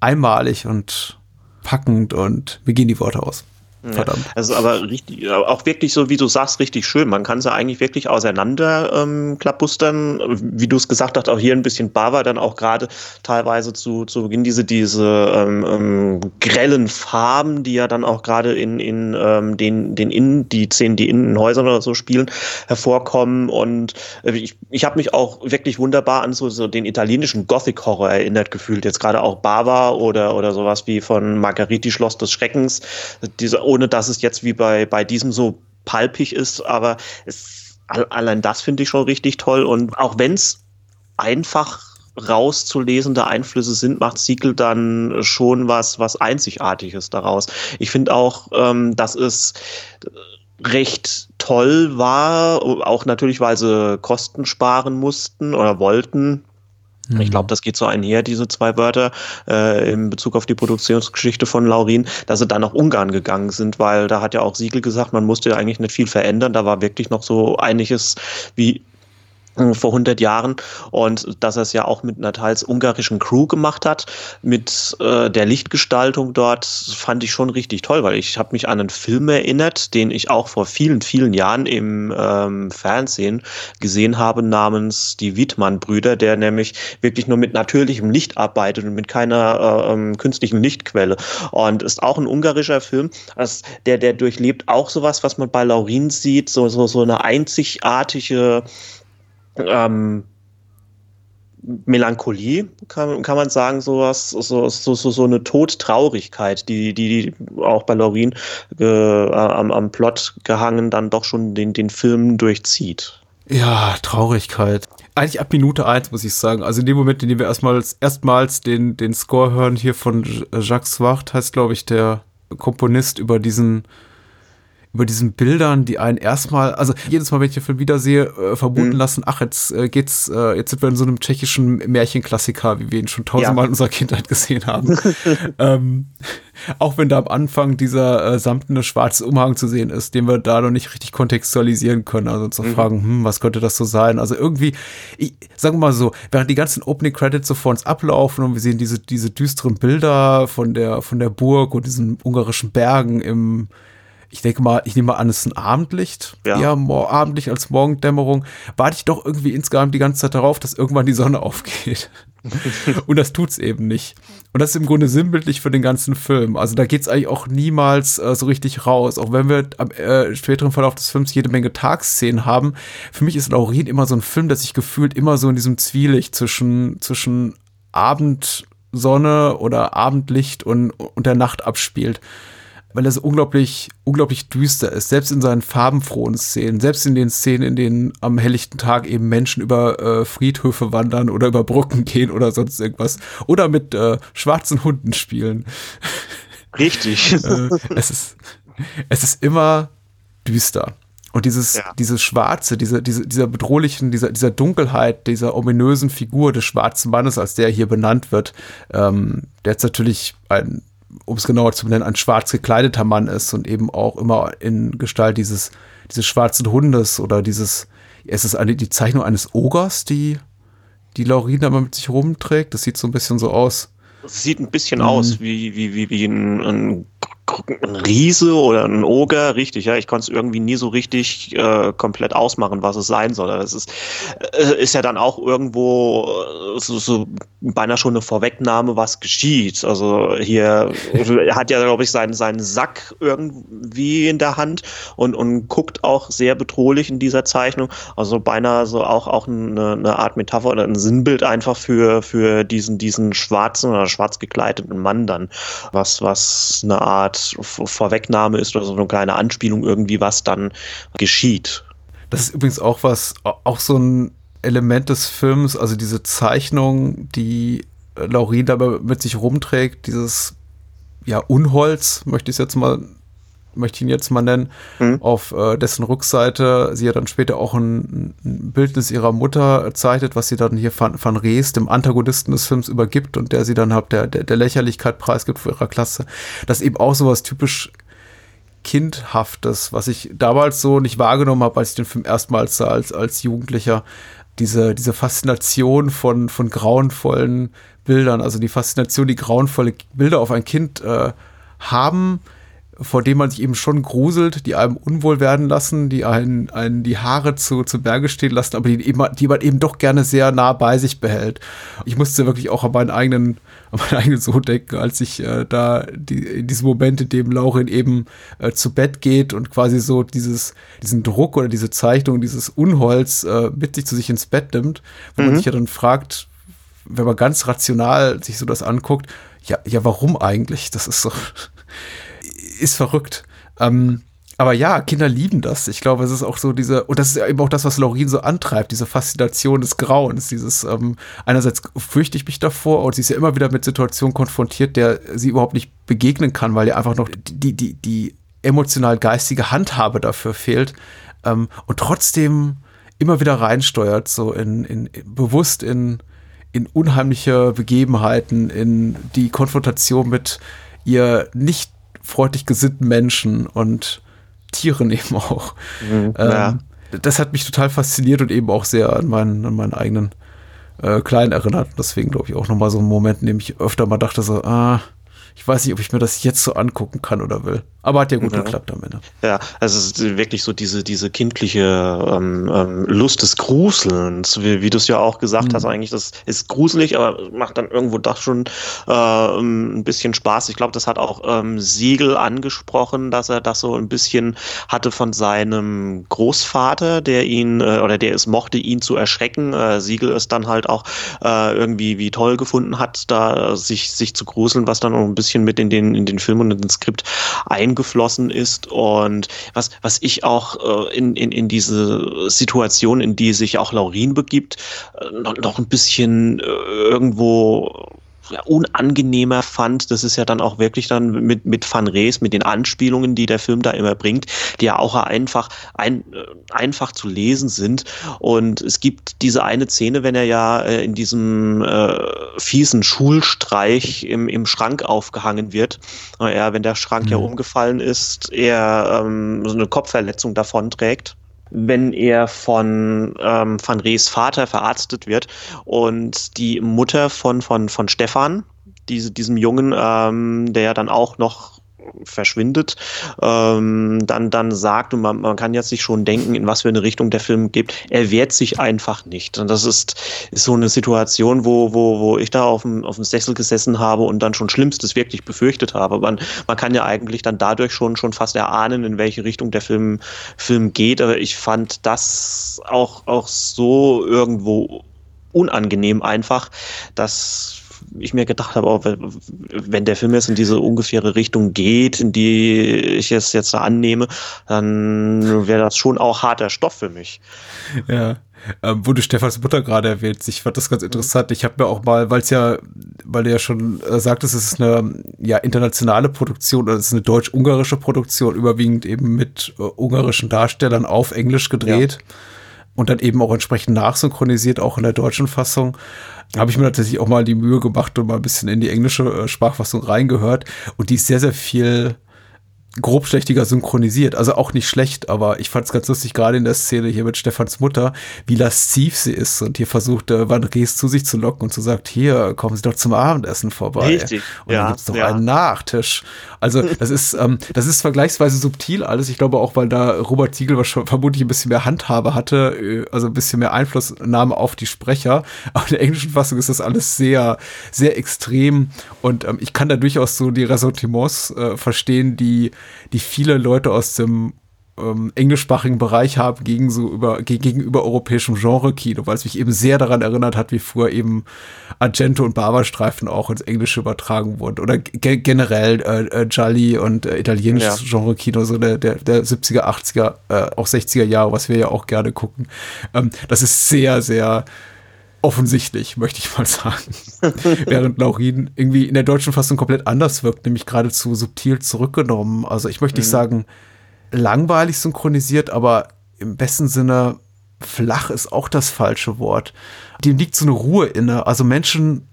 einmalig und packend und mir gehen die Worte aus. Verdammt. Also aber richtig, auch wirklich so, wie du sagst, richtig schön. Man kann sie eigentlich wirklich auseinander ähm, klappustern. Wie du es gesagt hast, auch hier ein bisschen Bava dann auch gerade teilweise zu, zu Beginn diese, diese ähm, ähm, grellen Farben, die ja dann auch gerade in, in ähm, den, den Innen, die Szenen, die in den Häusern oder so spielen, hervorkommen. Und äh, ich, ich habe mich auch wirklich wunderbar an so, so den italienischen Gothic-Horror erinnert gefühlt. Jetzt gerade auch Bava oder, oder sowas wie von Margariti Schloss des Schreckens. Diese ohne dass es jetzt wie bei, bei diesem so palpig ist, aber es, allein das finde ich schon richtig toll. Und auch wenn es einfach rauszulesende Einflüsse sind, macht Siegel dann schon was, was Einzigartiges daraus. Ich finde auch, ähm, dass es recht toll war, auch natürlich, weil sie Kosten sparen mussten oder wollten, Mhm. Ich glaube, das geht so einher, diese zwei Wörter, äh, in Bezug auf die Produktionsgeschichte von Laurin, dass sie dann nach Ungarn gegangen sind, weil da hat ja auch Siegel gesagt, man musste ja eigentlich nicht viel verändern. Da war wirklich noch so einiges wie vor 100 Jahren und dass er es ja auch mit einer teils ungarischen Crew gemacht hat, mit äh, der Lichtgestaltung dort, fand ich schon richtig toll, weil ich habe mich an einen Film erinnert, den ich auch vor vielen, vielen Jahren im ähm, Fernsehen gesehen habe, namens Die Wiedmann-Brüder, der nämlich wirklich nur mit natürlichem Licht arbeitet und mit keiner äh, ähm, künstlichen Lichtquelle und ist auch ein ungarischer Film, also der, der durchlebt auch sowas, was man bei Laurin sieht, so, so, so eine einzigartige ähm, Melancholie, kann, kann man sagen, sowas, so, so, so, so eine Todtraurigkeit, die, die, die auch bei Laurin äh, am, am Plot gehangen dann doch schon den, den Film durchzieht. Ja, Traurigkeit. Eigentlich ab Minute eins muss ich sagen. Also in dem Moment, in dem wir erstmals, erstmals den, den Score hören hier von Jacques Swart, heißt glaube ich der Komponist über diesen über diesen Bildern, die einen erstmal, also jedes Mal, wenn ich den Film wiedersehe, äh, vermuten mhm. lassen, ach, jetzt äh, geht's, äh, jetzt sind wir in so einem tschechischen Märchenklassiker, wie wir ihn schon tausendmal ja. in unserer Kindheit gesehen haben. ähm, auch wenn da am Anfang dieser äh, samtene schwarze Umhang zu sehen ist, den wir da noch nicht richtig kontextualisieren können, also zu mhm. fragen, hm, was könnte das so sein? Also irgendwie, ich, sagen wir mal so, während die ganzen Opening Credits so vor uns ablaufen und wir sehen diese, diese düsteren Bilder von der, von der Burg und diesen ungarischen Bergen im, ich denke mal, ich nehme mal an, es ist ein Abendlicht, Ja. eher Abendlicht als Morgendämmerung, warte ich doch irgendwie insgesamt die ganze Zeit darauf, dass irgendwann die Sonne aufgeht. Und das tut's eben nicht. Und das ist im Grunde sinnbildlich für den ganzen Film. Also da geht's eigentlich auch niemals äh, so richtig raus. Auch wenn wir am äh, späteren Verlauf des Films jede Menge Tagsszenen haben. Für mich ist Laurin immer so ein Film, der sich gefühlt immer so in diesem Zwielicht zwischen, zwischen Abendsonne oder Abendlicht und, und der Nacht abspielt weil er so unglaublich, unglaublich düster ist, selbst in seinen farbenfrohen Szenen, selbst in den Szenen, in denen am helllichten Tag eben Menschen über äh, Friedhöfe wandern oder über Brücken gehen oder sonst irgendwas oder mit äh, schwarzen Hunden spielen. Richtig. äh, es ist, es ist immer düster. Und dieses, Ja. dieses Schwarze, diese, diese, dieser bedrohlichen, dieser, dieser Dunkelheit, dieser ominösen Figur des schwarzen Mannes, als der hier benannt wird, ähm, der jetzt natürlich ein, um es genauer zu benennen, ein schwarz gekleideter Mann ist und eben auch immer in Gestalt dieses, dieses schwarzen Hundes oder dieses, es ist eine, die Zeichnung eines Ogers, die, die da mal mit sich rumträgt. Das sieht so ein bisschen so aus. Es sieht ein bisschen Mhm. aus wie, wie, wie, wie ein, ein, ein Riese oder ein Oger, richtig, ja. Ich konnte es irgendwie nie so richtig äh, komplett ausmachen, was es sein soll. Das ist, äh, ist ja dann auch irgendwo äh, so, so beinahe schon eine Vorwegnahme, was geschieht. Also hier er hat ja, glaube ich, seinen, seinen Sack irgendwie in der Hand und, und guckt auch sehr bedrohlich in dieser Zeichnung. Also beinahe so auch, auch eine, eine Art Metapher oder ein Sinnbild einfach für, für diesen, diesen schwarzen oder schwarz gekleideten Mann dann, was, was eine Art Vorwegnahme ist oder so eine kleine Anspielung irgendwie, was dann geschieht. Das ist übrigens auch was, auch so ein Element des Films, also diese Zeichnung, die äh, Laurin dabei mit sich rumträgt, dieses ja Unholz, möchte ich es jetzt mal, möchte ich ihn jetzt mal nennen, Mhm. auf äh, dessen Rückseite sie ja dann später auch ein, ein Bildnis ihrer Mutter zeichnet, was sie dann hier Van, Van Rees, dem Antagonisten des Films, übergibt und der sie dann halt der, der, der Lächerlichkeit preisgibt für ihrer Klasse. Das ist eben auch sowas typisch Kindhaftes, was ich damals so nicht wahrgenommen habe, als ich den Film erstmals sah als, als Jugendlicher. Diese, diese Faszination von, von grauenvollen Bildern, also die Faszination, die grauenvolle Bilder auf ein Kind äh, haben, vor dem man sich eben schon gruselt, die einem unwohl werden lassen, die einen, einen die Haare zu, zu Berge stehen lassen, aber die, eben, die man eben doch gerne sehr nah bei sich behält. Ich musste wirklich auch an meinen eigenen, an meinen eigenen Sohn denken, als ich äh, da die, in diesem Moment, in dem Laurin eben äh, zu Bett geht und quasi so dieses, diesen Druck oder diese Zeichnung, dieses Unholz äh, mit sich zu sich ins Bett nimmt, wo man sich ja dann fragt, wenn man ganz rational sich so das anguckt, ja, ja, warum eigentlich? Das ist so, ist verrückt. Ähm, aber ja, Kinder lieben das. Ich glaube, es ist auch so diese, und das ist eben auch das, was Laurin so antreibt, diese Faszination des Grauens, dieses, ähm, einerseits fürchte ich mich davor und sie ist ja immer wieder mit Situationen konfrontiert, der sie überhaupt nicht begegnen kann, weil ihr einfach noch die, die, die emotional-geistige Handhabe dafür fehlt ähm, und trotzdem immer wieder reinsteuert, so in, in bewusst in, in unheimliche Begebenheiten, in die Konfrontation mit ihr nicht freundlich gesinnten Menschen und Tieren eben auch. Mhm, ja. ähm, Das hat mich total fasziniert und eben auch sehr an meinen, an meinen eigenen äh, Kleinen erinnert. Deswegen glaube ich auch nochmal so einen Moment, in dem ich öfter mal dachte so, ah, ich weiß nicht, ob ich mir das jetzt so angucken kann oder will. Aber hat ja gut Ja. geklappt am Ende. Ja, also es ist wirklich so diese, diese kindliche ähm, ähm, Lust des Gruselns, wie, wie du es ja auch gesagt Mhm. hast, eigentlich, das ist gruselig, aber macht dann irgendwo doch schon äh, ein bisschen Spaß. Ich glaube, das hat auch ähm, Siegel angesprochen, dass er das so ein bisschen hatte von seinem Großvater, der ihn äh, oder der es mochte, ihn zu erschrecken. Äh, Siegel es dann halt auch äh, irgendwie wie toll gefunden hat, da sich, sich zu gruseln, was dann auch ein bisschen mit in den, in den Film und in den Skript eingeflossen ist. Und was, was ich auch äh, in, in, in diese Situation, in die sich auch Laurin begibt, äh, noch, noch ein bisschen äh, irgendwo ja, unangenehmer fand, das ist ja dann auch wirklich dann mit, mit Van Rees, mit den Anspielungen, die der Film da immer bringt, die ja auch einfach, ein, äh, einfach zu lesen sind. Und es gibt diese eine Szene, wenn er ja äh, in diesem äh, fiesen Schulstreich im, im Schrank aufgehangen wird. Er, wenn der Schrank ja Mhm. umgefallen ist, er ähm, so eine Kopfverletzung davonträgt wenn er von ähm, Van Rees Vater verarztet wird. Und die Mutter von, von, von Stefan, diese, diesem Jungen, ähm, der ja dann auch noch verschwindet, ähm, dann, dann sagt, und man, man kann jetzt sich schon denken, in was für eine Richtung der Film geht, er wehrt sich einfach nicht. Und das ist, ist so eine Situation, wo, wo, wo ich da auf dem, auf dem Sessel gesessen habe und dann schon Schlimmstes wirklich befürchtet habe. Man, man kann ja eigentlich dann dadurch schon, schon fast erahnen, in welche Richtung der Film, Film geht. Aber ich fand das auch, auch so irgendwo unangenehm einfach, dass ich mir gedacht habe, auch wenn der Film jetzt in diese ungefähre Richtung geht, in die ich es jetzt da annehme, dann wäre das schon auch harter Stoff für mich. Ja. Ähm, wo du Stefans Mutter gerade erwähnst, ich fand das ganz interessant. Ich habe mir auch mal, weil es ja, weil du ja schon äh, sagtest, es ist eine ja, internationale Produktion oder es ist eine deutsch-ungarische Produktion, überwiegend eben mit äh, ungarischen Darstellern auf Englisch gedreht. Ja und dann eben auch entsprechend nachsynchronisiert, auch in der deutschen Fassung. Habe ich mir tatsächlich auch mal die Mühe gemacht und mal ein bisschen in die englische äh, Sprachfassung reingehört. Und die ist sehr, sehr viel grobschlächtiger synchronisiert. Also auch nicht schlecht, aber ich fand es ganz lustig, gerade in der Szene hier mit Stefans Mutter, wie lasziv sie ist und hier versucht, äh, Van Rees zu sich zu locken und zu sagt, hier, kommen Sie doch zum Abendessen vorbei. Richtig. Und ja, dann gibt's doch ja. einen Nachtisch. Also das ist, ähm, das ist vergleichsweise subtil alles. Ich glaube auch, weil da Robert Ziegel vermutlich ein bisschen mehr Handhabe hatte, äh, also ein bisschen mehr Einflussnahme auf die Sprecher. Aber in der englischen Fassung ist das alles sehr, sehr extrem und ähm, ich kann da durchaus so die Ressentiments äh, verstehen, die die viele Leute aus dem ähm, englischsprachigen Bereich haben gegen so über, gegenüber europäischem Genre-Kino, weil es mich eben sehr daran erinnert hat, wie früher eben Argento und Barberstreifen auch ins Englische übertragen wurden. Oder ge generell äh, äh, Gialli und äh, italienisches ja. Genre-Kino, so der, der, der 70er, 80er, äh, auch 60er Jahre, was wir ja auch gerne gucken. Ähm, das ist sehr, sehr offensichtlich, möchte ich mal sagen. Während Laurin irgendwie in der deutschen Fassung komplett anders wirkt, nämlich geradezu subtil zurückgenommen. Also ich möchte mhm. nicht sagen langweilig synchronisiert, aber im besten Sinne flach ist auch das falsche Wort. Dem liegt so eine Ruhe inne. Also Menschen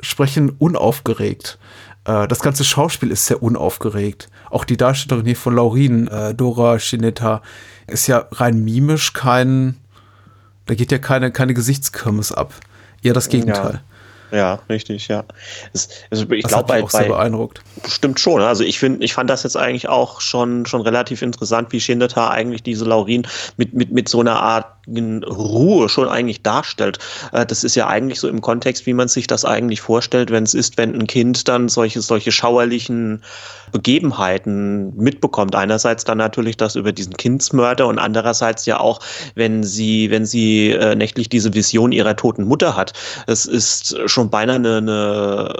sprechen unaufgeregt. Äh, das ganze Schauspiel ist sehr unaufgeregt. Auch die Darstellerin hier von Laurin, äh, Dora Schinetta, ist ja rein mimisch kein da geht ja keine, keine Gesichtskirmes ab. Eher das Gegenteil. Ja. Ja, richtig, ja. Es, also ich glaube, bei, auch sehr beeindruckt. Stimmt schon. Also ich finde, ich fand das jetzt eigentlich auch schon, schon relativ interessant, wie Schindeta eigentlich diese Laurin mit, mit, mit so einer Art Ruhe schon eigentlich darstellt. Äh, das ist ja eigentlich so im Kontext, wie man sich das eigentlich vorstellt, wenn es ist, wenn ein Kind dann solche, solche schauerlichen Begebenheiten mitbekommt. Einerseits dann natürlich das über diesen Kindsmörder und andererseits ja auch, wenn sie, wenn sie äh, nächtlich diese Vision ihrer toten Mutter hat. Es ist schon beinahe eine, eine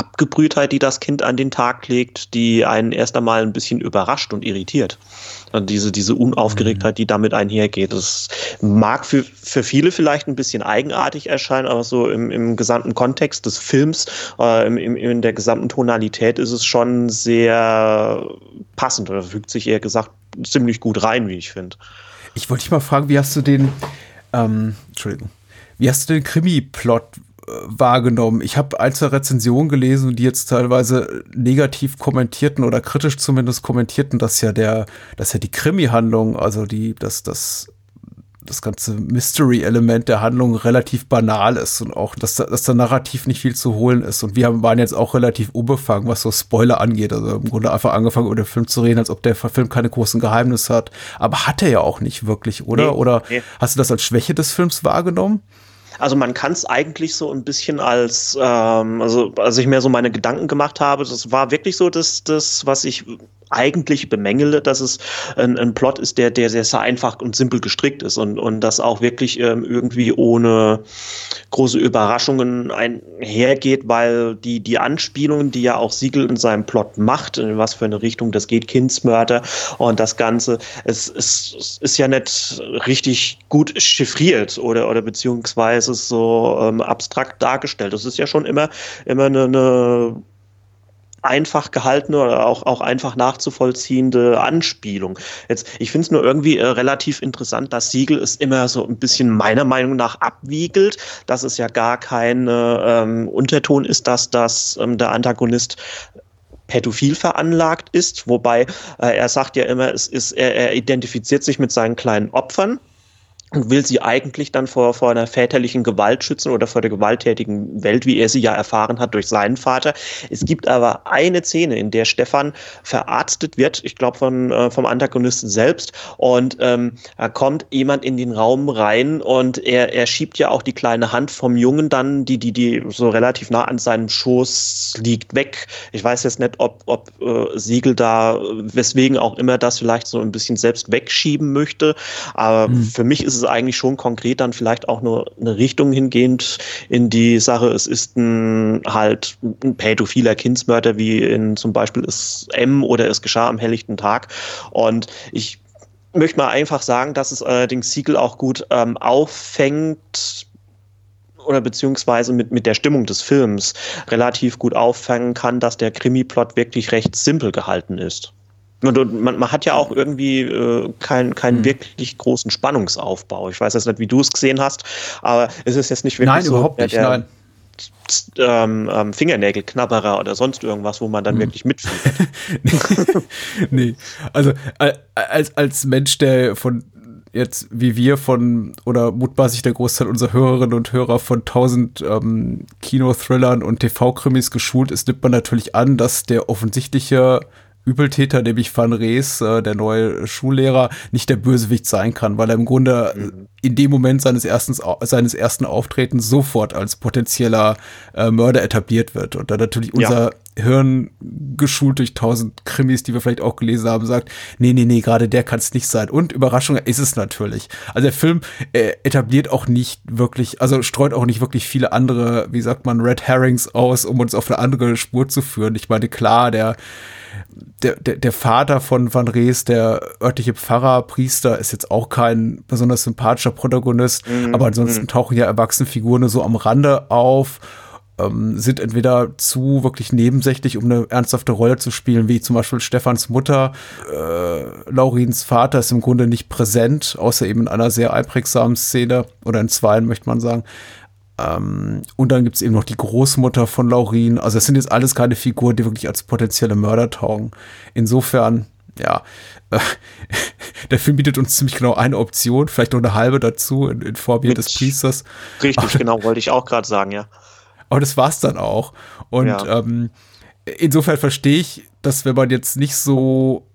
Abgebrühtheit, die das Kind an den Tag legt, die einen erst einmal ein bisschen überrascht und irritiert. Und diese, diese Unaufgeregtheit, die damit einhergeht. Das mag für, für viele vielleicht ein bisschen eigenartig erscheinen, aber so im, im gesamten Kontext des Films, äh, im, im, in der gesamten Tonalität ist es schon sehr passend oder fügt sich eher gesagt ziemlich gut rein, wie ich finde. Ich wollte dich mal fragen, wie hast du den, ähm, Entschuldigung, wie hast du den Krimi-Plot wahrgenommen. Ich habe ein, zwei Rezensionen gelesen, die jetzt teilweise negativ kommentierten oder kritisch zumindest kommentierten, dass ja der, dass ja die Krimi-Handlung, also die, dass das das ganze Mystery-Element der Handlung relativ banal ist und auch, dass, dass da narrativ nicht viel zu holen ist. Und wir haben, waren jetzt auch relativ unbefangen, was so Spoiler angeht. Also im Grunde einfach angefangen, über den Film zu reden, als ob der Film keine großen Geheimnisse hat. Aber hat er ja auch nicht wirklich, oder? Nee, oder nee. hast du das als Schwäche des Films wahrgenommen? Also man kann es eigentlich so ein bisschen als, ähm, also als ich mir so meine Gedanken gemacht habe, das war wirklich so das, das was ich eigentlich bemängele, dass es ein, ein Plot ist, der, der sehr, sehr einfach und simpel gestrickt ist und, und das auch wirklich ähm, irgendwie ohne große Überraschungen einhergeht, weil die, die Anspielungen, die ja auch Siegel in seinem Plot macht, in was für eine Richtung das geht, Kindsmörder und das Ganze, es, es, es ist ja nicht richtig gut chiffriert oder, oder beziehungsweise so ähm, abstrakt dargestellt. Das ist ja schon immer, immer eine, eine einfach gehaltene oder auch, auch einfach nachzuvollziehende Anspielung. Jetzt, ich finde es nur irgendwie äh, relativ interessant, dass Siegel es immer so ein bisschen meiner Meinung nach abwiegelt, dass es ja gar kein ähm, Unterton ist, dass das ähm, der Antagonist pädophil veranlagt ist, wobei äh, er sagt ja immer, es ist, er, er identifiziert sich mit seinen kleinen Opfern und will sie eigentlich dann vor, vor einer väterlichen Gewalt schützen oder vor der gewalttätigen Welt, wie er sie ja erfahren hat durch seinen Vater. Es gibt aber eine Szene, in der Stefan verarztet wird, ich glaube von äh, vom Antagonisten selbst, und ähm, da kommt jemand in den Raum rein und er, er schiebt ja auch die kleine Hand vom Jungen dann, die, die, die so relativ nah an seinem Schoß liegt, weg. Ich weiß jetzt nicht, ob, ob äh, Siegel da, weswegen auch immer das vielleicht so ein bisschen selbst wegschieben möchte, aber mhm. für mich ist es eigentlich schon konkret dann vielleicht auch nur eine Richtung hingehend in die Sache, es ist ein halt ein pädophiler Kindsmörder, wie in zum Beispiel ist M oder es geschah am helllichten Tag. Und ich möchte mal einfach sagen, dass es allerdings Siegel auch gut ähm, auffängt, oder beziehungsweise mit, mit der Stimmung des Films relativ gut auffangen kann, dass der Krimi-Plot wirklich recht simpel gehalten ist. Und man, man hat ja auch irgendwie äh, keinen keinen hm. wirklich großen Spannungsaufbau. Ich weiß jetzt nicht, wie du es gesehen hast, aber es ist jetzt nicht wirklich nein, so überhaupt nicht, der, nein. Ähm, ähm, Fingernägelknabberer oder sonst irgendwas, wo man dann hm. wirklich mitfühlt. nee, also als, als Mensch, der von jetzt wie wir von oder mutmaßlich der Großteil unserer Hörerinnen und Hörer von tausend ähm, Kinothrillern und TV-Krimis geschult ist, nimmt man natürlich an, dass der offensichtliche Übeltäter, nämlich Van Rees, äh, der neue Schullehrer, nicht der Bösewicht sein kann, weil er im Grunde mhm. in dem Moment seines, ersten, seines ersten Auftretens sofort als potenzieller äh, Mörder etabliert wird. Und da natürlich unser ja. Hirn geschult durch tausend Krimis, die wir vielleicht auch gelesen haben, sagt, nee, nee, nee, gerade der kann es nicht sein. Und Überraschung ist es natürlich. Also der Film äh, etabliert auch nicht wirklich, also streut auch nicht wirklich viele andere, wie sagt man, Red Herrings aus, um uns auf eine andere Spur zu führen. Ich meine, klar, der der, der, der Vater von Van Rees, der örtliche Pfarrer, Priester, ist jetzt auch kein besonders sympathischer Protagonist, mhm. aber ansonsten mhm. tauchen ja erwachsene Figuren so am Rande auf, ähm, sind entweder zu wirklich nebensächlich, um eine ernsthafte Rolle zu spielen, wie zum Beispiel Stefans Mutter. Äh, Laurins Vater ist im Grunde nicht präsent, außer eben in einer sehr einprägsamen Szene oder in zweien, möchte man sagen. Ähm, und dann gibt es eben noch die Großmutter von Laurin. Also es sind jetzt alles keine Figuren, die wirklich als potenzielle Mörder taugen. Insofern, ja, äh, der Film bietet uns ziemlich genau eine Option, vielleicht noch eine halbe dazu in, in Form des Priesters. Richtig, aber, genau, wollte ich auch gerade sagen, ja. Aber das war's dann auch. Und ja. ähm, insofern verstehe ich, dass wenn man jetzt nicht so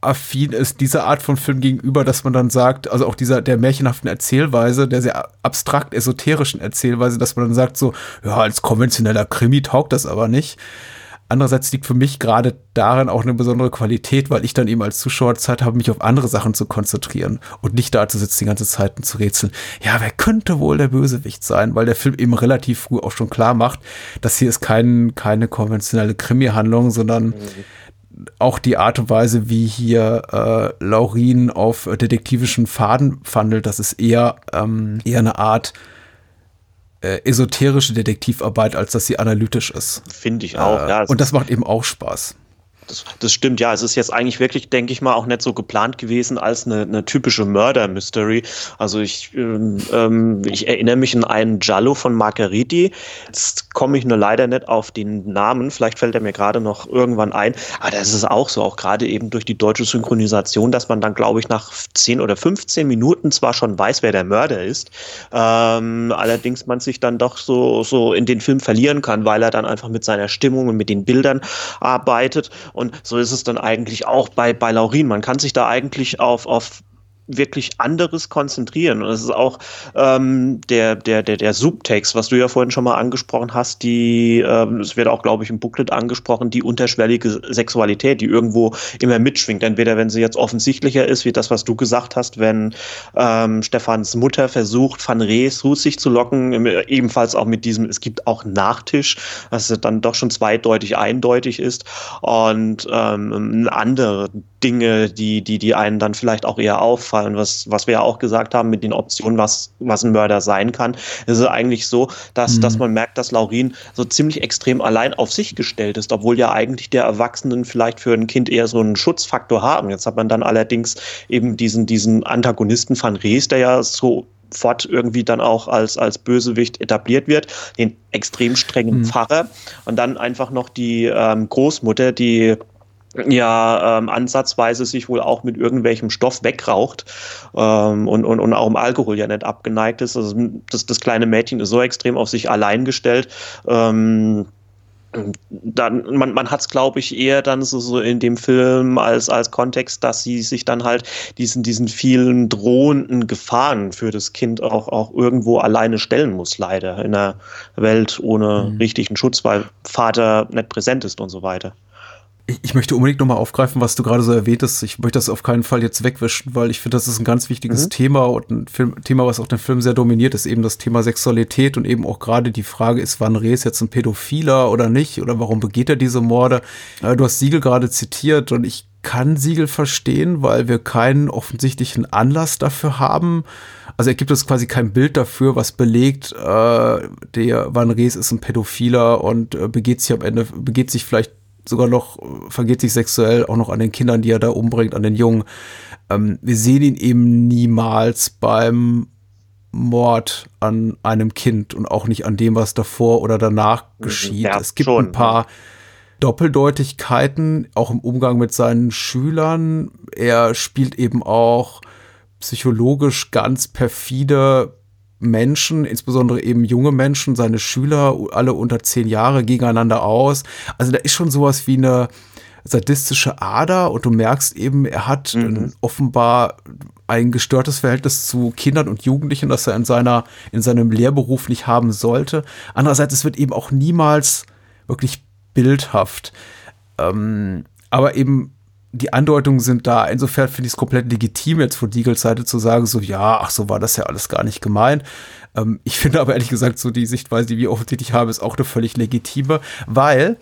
affin ist dieser Art von Film gegenüber, dass man dann sagt, also auch dieser der märchenhaften Erzählweise, der sehr abstrakt esoterischen Erzählweise, dass man dann sagt so, ja, als konventioneller Krimi taugt das aber nicht. Andererseits liegt für mich gerade darin auch eine besondere Qualität, weil ich dann eben als Zuschauer Zeit habe, mich auf andere Sachen zu konzentrieren und nicht da zu sitzen die ganze Zeit und zu rätseln. Ja, wer könnte wohl der Bösewicht sein? Weil der Film eben relativ früh auch schon klar macht, dass hier ist kein, keine konventionelle Krimi-Handlung, sondern mhm auch die Art und Weise, wie hier äh, Laurin auf detektivischen Faden fandelt, das ist eher, ähm, eher eine Art äh, esoterische Detektivarbeit, als dass sie analytisch ist. Finde ich auch, äh, ja. Und das macht eben auch Spaß das, das stimmt, ja. Es ist jetzt eigentlich wirklich, denke ich mal, auch nicht so geplant gewesen als eine, eine typische Murder-Mystery. Also ich, ähm, ähm, ich erinnere mich an einen Giallo von Margheriti. Jetzt komme ich nur leider nicht auf den Namen. Vielleicht fällt er mir gerade noch irgendwann ein. Aber das ist auch so, auch gerade eben durch die deutsche Synchronisation, dass man dann, glaube ich, nach 10 oder 15 Minuten zwar schon weiß, wer der Mörder ist, ähm, allerdings man sich dann doch so, so in den Film verlieren kann, weil er dann einfach mit seiner Stimmung und mit den Bildern arbeitet so ist es dann eigentlich auch bei, bei Laurin. Man kann sich da eigentlich auf, auf wirklich anderes konzentrieren. Und es ist auch ähm, der, der, der, der Subtext, was du ja vorhin schon mal angesprochen hast, die, ähm, es wird auch, glaube ich, im Booklet angesprochen, die unterschwellige Sexualität, die irgendwo immer mitschwingt. Entweder wenn sie jetzt offensichtlicher ist, wie das, was du gesagt hast, wenn ähm, Stefans Mutter versucht, Van Rees sich zu locken, ebenfalls auch mit diesem, es gibt auch Nachtisch, was dann doch schon zweideutig eindeutig ist. Und ähm, andere Dinge, die, die, die einen dann vielleicht auch eher auffallen, was, was wir ja auch gesagt haben mit den Optionen, was, was ein Mörder sein kann. Es ist eigentlich so, dass, mhm. dass man merkt, dass Laurin so ziemlich extrem allein auf sich gestellt ist, obwohl ja eigentlich der Erwachsenen vielleicht für ein Kind eher so einen Schutzfaktor haben. Jetzt hat man dann allerdings eben diesen, diesen Antagonisten Van Rees, der ja so fort irgendwie dann auch als, als Bösewicht etabliert wird, den extrem strengen mhm. Pfarrer und dann einfach noch die ähm, Großmutter, die ja ähm, ansatzweise sich wohl auch mit irgendwelchem Stoff wegraucht ähm, und, und, und auch im Alkohol ja nicht abgeneigt ist. Also das, das kleine Mädchen ist so extrem auf sich allein gestellt. Ähm, dann, man, man hat es, glaube ich, eher dann so, so in dem Film als, als Kontext, dass sie sich dann halt diesen, diesen vielen drohenden Gefahren für das Kind auch, auch irgendwo alleine stellen muss, leider, in einer Welt ohne mhm. richtigen Schutz, weil Vater nicht präsent ist und so weiter ich möchte unbedingt nochmal aufgreifen, was du gerade so erwähnt hast. Ich möchte das auf keinen Fall jetzt wegwischen, weil ich finde, das ist ein ganz wichtiges mhm. Thema und ein Film, Thema, was auch den Film sehr dominiert, ist eben das Thema Sexualität und eben auch gerade die Frage, ist Van Rees jetzt ein Pädophiler oder nicht oder warum begeht er diese Morde? Äh, du hast Siegel gerade zitiert und ich kann Siegel verstehen, weil wir keinen offensichtlichen Anlass dafür haben. Also er gibt uns quasi kein Bild dafür, was belegt, äh, der Van Rees ist ein Pädophiler und äh, begeht sich am Ende, begeht sich vielleicht sogar noch, vergeht sich sexuell auch noch an den Kindern, die er da umbringt, an den Jungen. Ähm, wir sehen ihn eben niemals beim Mord an einem Kind und auch nicht an dem, was davor oder danach geschieht. Ja, es gibt schon. ein paar Doppeldeutigkeiten, auch im Umgang mit seinen Schülern. Er spielt eben auch psychologisch ganz perfide Menschen, insbesondere eben junge Menschen, seine Schüler, alle unter zehn Jahre gegeneinander aus. Also da ist schon sowas wie eine sadistische Ader und du merkst eben, er hat mhm. offenbar ein gestörtes Verhältnis zu Kindern und Jugendlichen, das er in seiner, in seinem Lehrberuf nicht haben sollte. Andererseits, es wird eben auch niemals wirklich bildhaft. Ähm, aber eben die Andeutungen sind da. Insofern finde ich es komplett legitim, jetzt von Diegels Seite zu sagen, so, ja, ach, so war das ja alles gar nicht gemeint. Ähm, ich finde aber ehrlich gesagt, so die Sichtweise, die wir offensichtlich haben, ist auch eine völlig legitime, weil,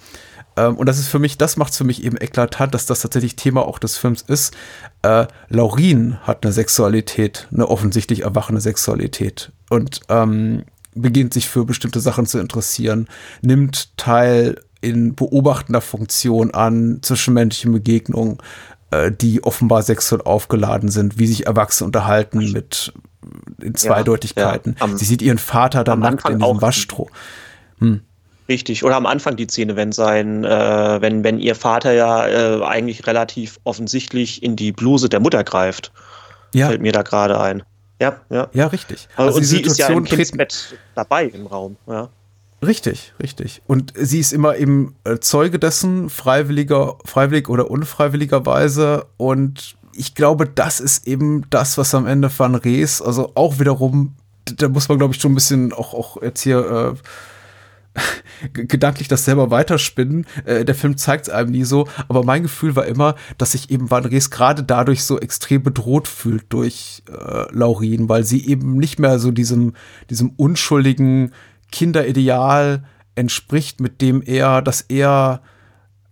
ähm, und das ist für mich, das macht es für mich eben eklatant, dass das tatsächlich Thema auch des Films ist. Äh, Laurin hat eine Sexualität, eine offensichtlich erwachende Sexualität. Und ähm, beginnt sich für bestimmte Sachen zu interessieren, nimmt teil in beobachtender Funktion an zwischenmenschlichen Begegnungen, äh, die offenbar sexuell aufgeladen sind, wie sich Erwachsene unterhalten mit in Zweideutigkeiten. Ja, ja. Sie sieht ihren Vater da nackt in diesem Waschstroh. Hm. Richtig. Oder am Anfang die Szene, wenn sein, äh, wenn, wenn ihr Vater ja äh, eigentlich relativ offensichtlich in die Bluse der Mutter greift. Ja. Fällt mir da gerade ein. Ja, ja. Ja, richtig. Also und sie ist ja im Kindsbett dabei im Raum, ja. Richtig, richtig. Und sie ist immer eben äh, Zeuge dessen, freiwilliger, freiwillig oder unfreiwilligerweise. Und ich glaube, das ist eben das, was am Ende Van Rees, also auch wiederum, da muss man, glaube ich, schon ein bisschen auch, auch jetzt hier äh, gedanklich das selber weiterspinnen. Äh, der Film zeigt es einem nie so, aber mein Gefühl war immer, dass sich eben Van Rees gerade dadurch so extrem bedroht fühlt durch äh, Laurin, weil sie eben nicht mehr so diesem, diesem unschuldigen, Kinderideal entspricht, mit dem er, dass er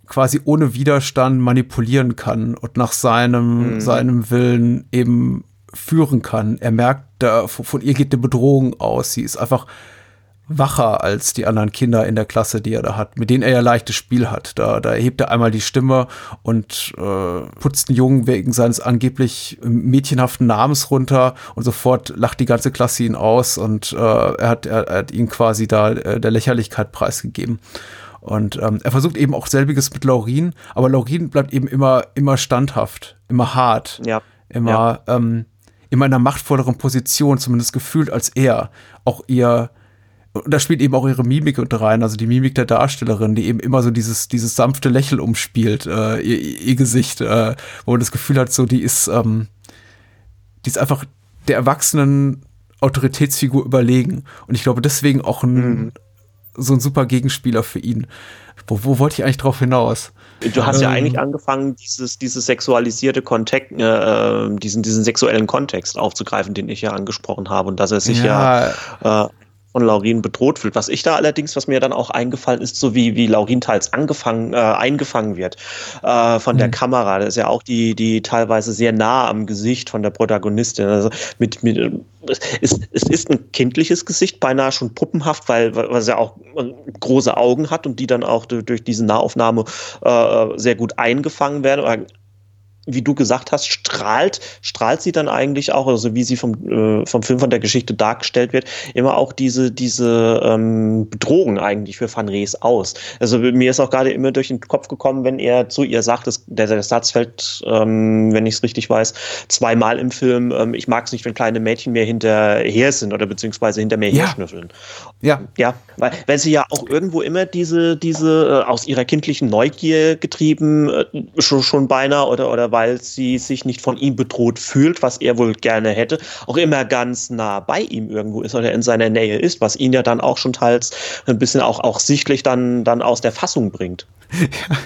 quasi ohne Widerstand manipulieren kann und nach seinem, mhm. seinem Willen eben führen kann. Er merkt, da, von ihr geht eine Bedrohung aus. Sie ist einfach wacher als die anderen Kinder in der Klasse, die er da hat, mit denen er ja leichtes Spiel hat. Da, da erhebt er einmal die Stimme und äh, putzt einen Jungen wegen seines angeblich mädchenhaften Namens runter und sofort lacht die ganze Klasse ihn aus und äh, er, hat, er, er hat ihn quasi da äh, der Lächerlichkeit preisgegeben. Und ähm, er versucht eben auch selbiges mit Laurin, aber Laurin bleibt eben immer, immer standhaft, immer hart, ja. immer, ja. Ähm, immer in einer machtvolleren Position, zumindest gefühlt als er. Auch ihr, und da spielt eben auch ihre Mimik unter rein, also die Mimik der Darstellerin, die eben immer so dieses, dieses sanfte Lächeln umspielt, äh, ihr, ihr, Gesicht, äh, wo man das Gefühl hat, so die ist, ähm, die ist einfach der erwachsenen Autoritätsfigur überlegen. Und ich glaube, deswegen auch ein, mhm. so ein super Gegenspieler für ihn. Wo, wo wollte ich eigentlich drauf hinaus? Du hast ja ähm. eigentlich angefangen, dieses, dieses sexualisierte Kontext, äh, diesen, diesen sexuellen Kontext aufzugreifen, den ich ja angesprochen habe. Und dass er sich ja, ja äh, von Laurin bedroht fühlt. Was ich da allerdings, was mir dann auch eingefallen ist, so wie, wie Laurin teils angefangen, äh, eingefangen wird äh, von mhm. der Kamera. Das ist ja auch die, die teilweise sehr nah am Gesicht von der Protagonistin. Also mit, mit es, es ist ein kindliches Gesicht, beinahe schon puppenhaft, weil, weil sie auch große Augen hat und die dann auch durch, durch diese Nahaufnahme äh, sehr gut eingefangen werden wie du gesagt hast, strahlt, strahlt sie dann eigentlich auch, also wie sie vom, äh, vom Film von der Geschichte dargestellt wird, immer auch diese, diese ähm, Bedrohung eigentlich für Van Rees aus. Also mir ist auch gerade immer durch den Kopf gekommen, wenn er zu ihr sagt, dass der, der Satz fällt, ähm, wenn ich es richtig weiß, zweimal im Film, ähm, ich mag es nicht, wenn kleine Mädchen mir hinterher sind oder beziehungsweise hinter mir ja. herschnüffeln. Ja. Ja, weil, weil sie ja auch irgendwo immer diese, diese äh, aus ihrer kindlichen Neugier getrieben, äh, schon, schon beinahe oder, oder weil sie sich nicht von ihm bedroht fühlt, was er wohl gerne hätte, auch immer ganz nah bei ihm irgendwo ist oder in seiner Nähe ist, was ihn ja dann auch schon teils ein bisschen auch, auch sichtlich dann, dann aus der Fassung bringt. Ja.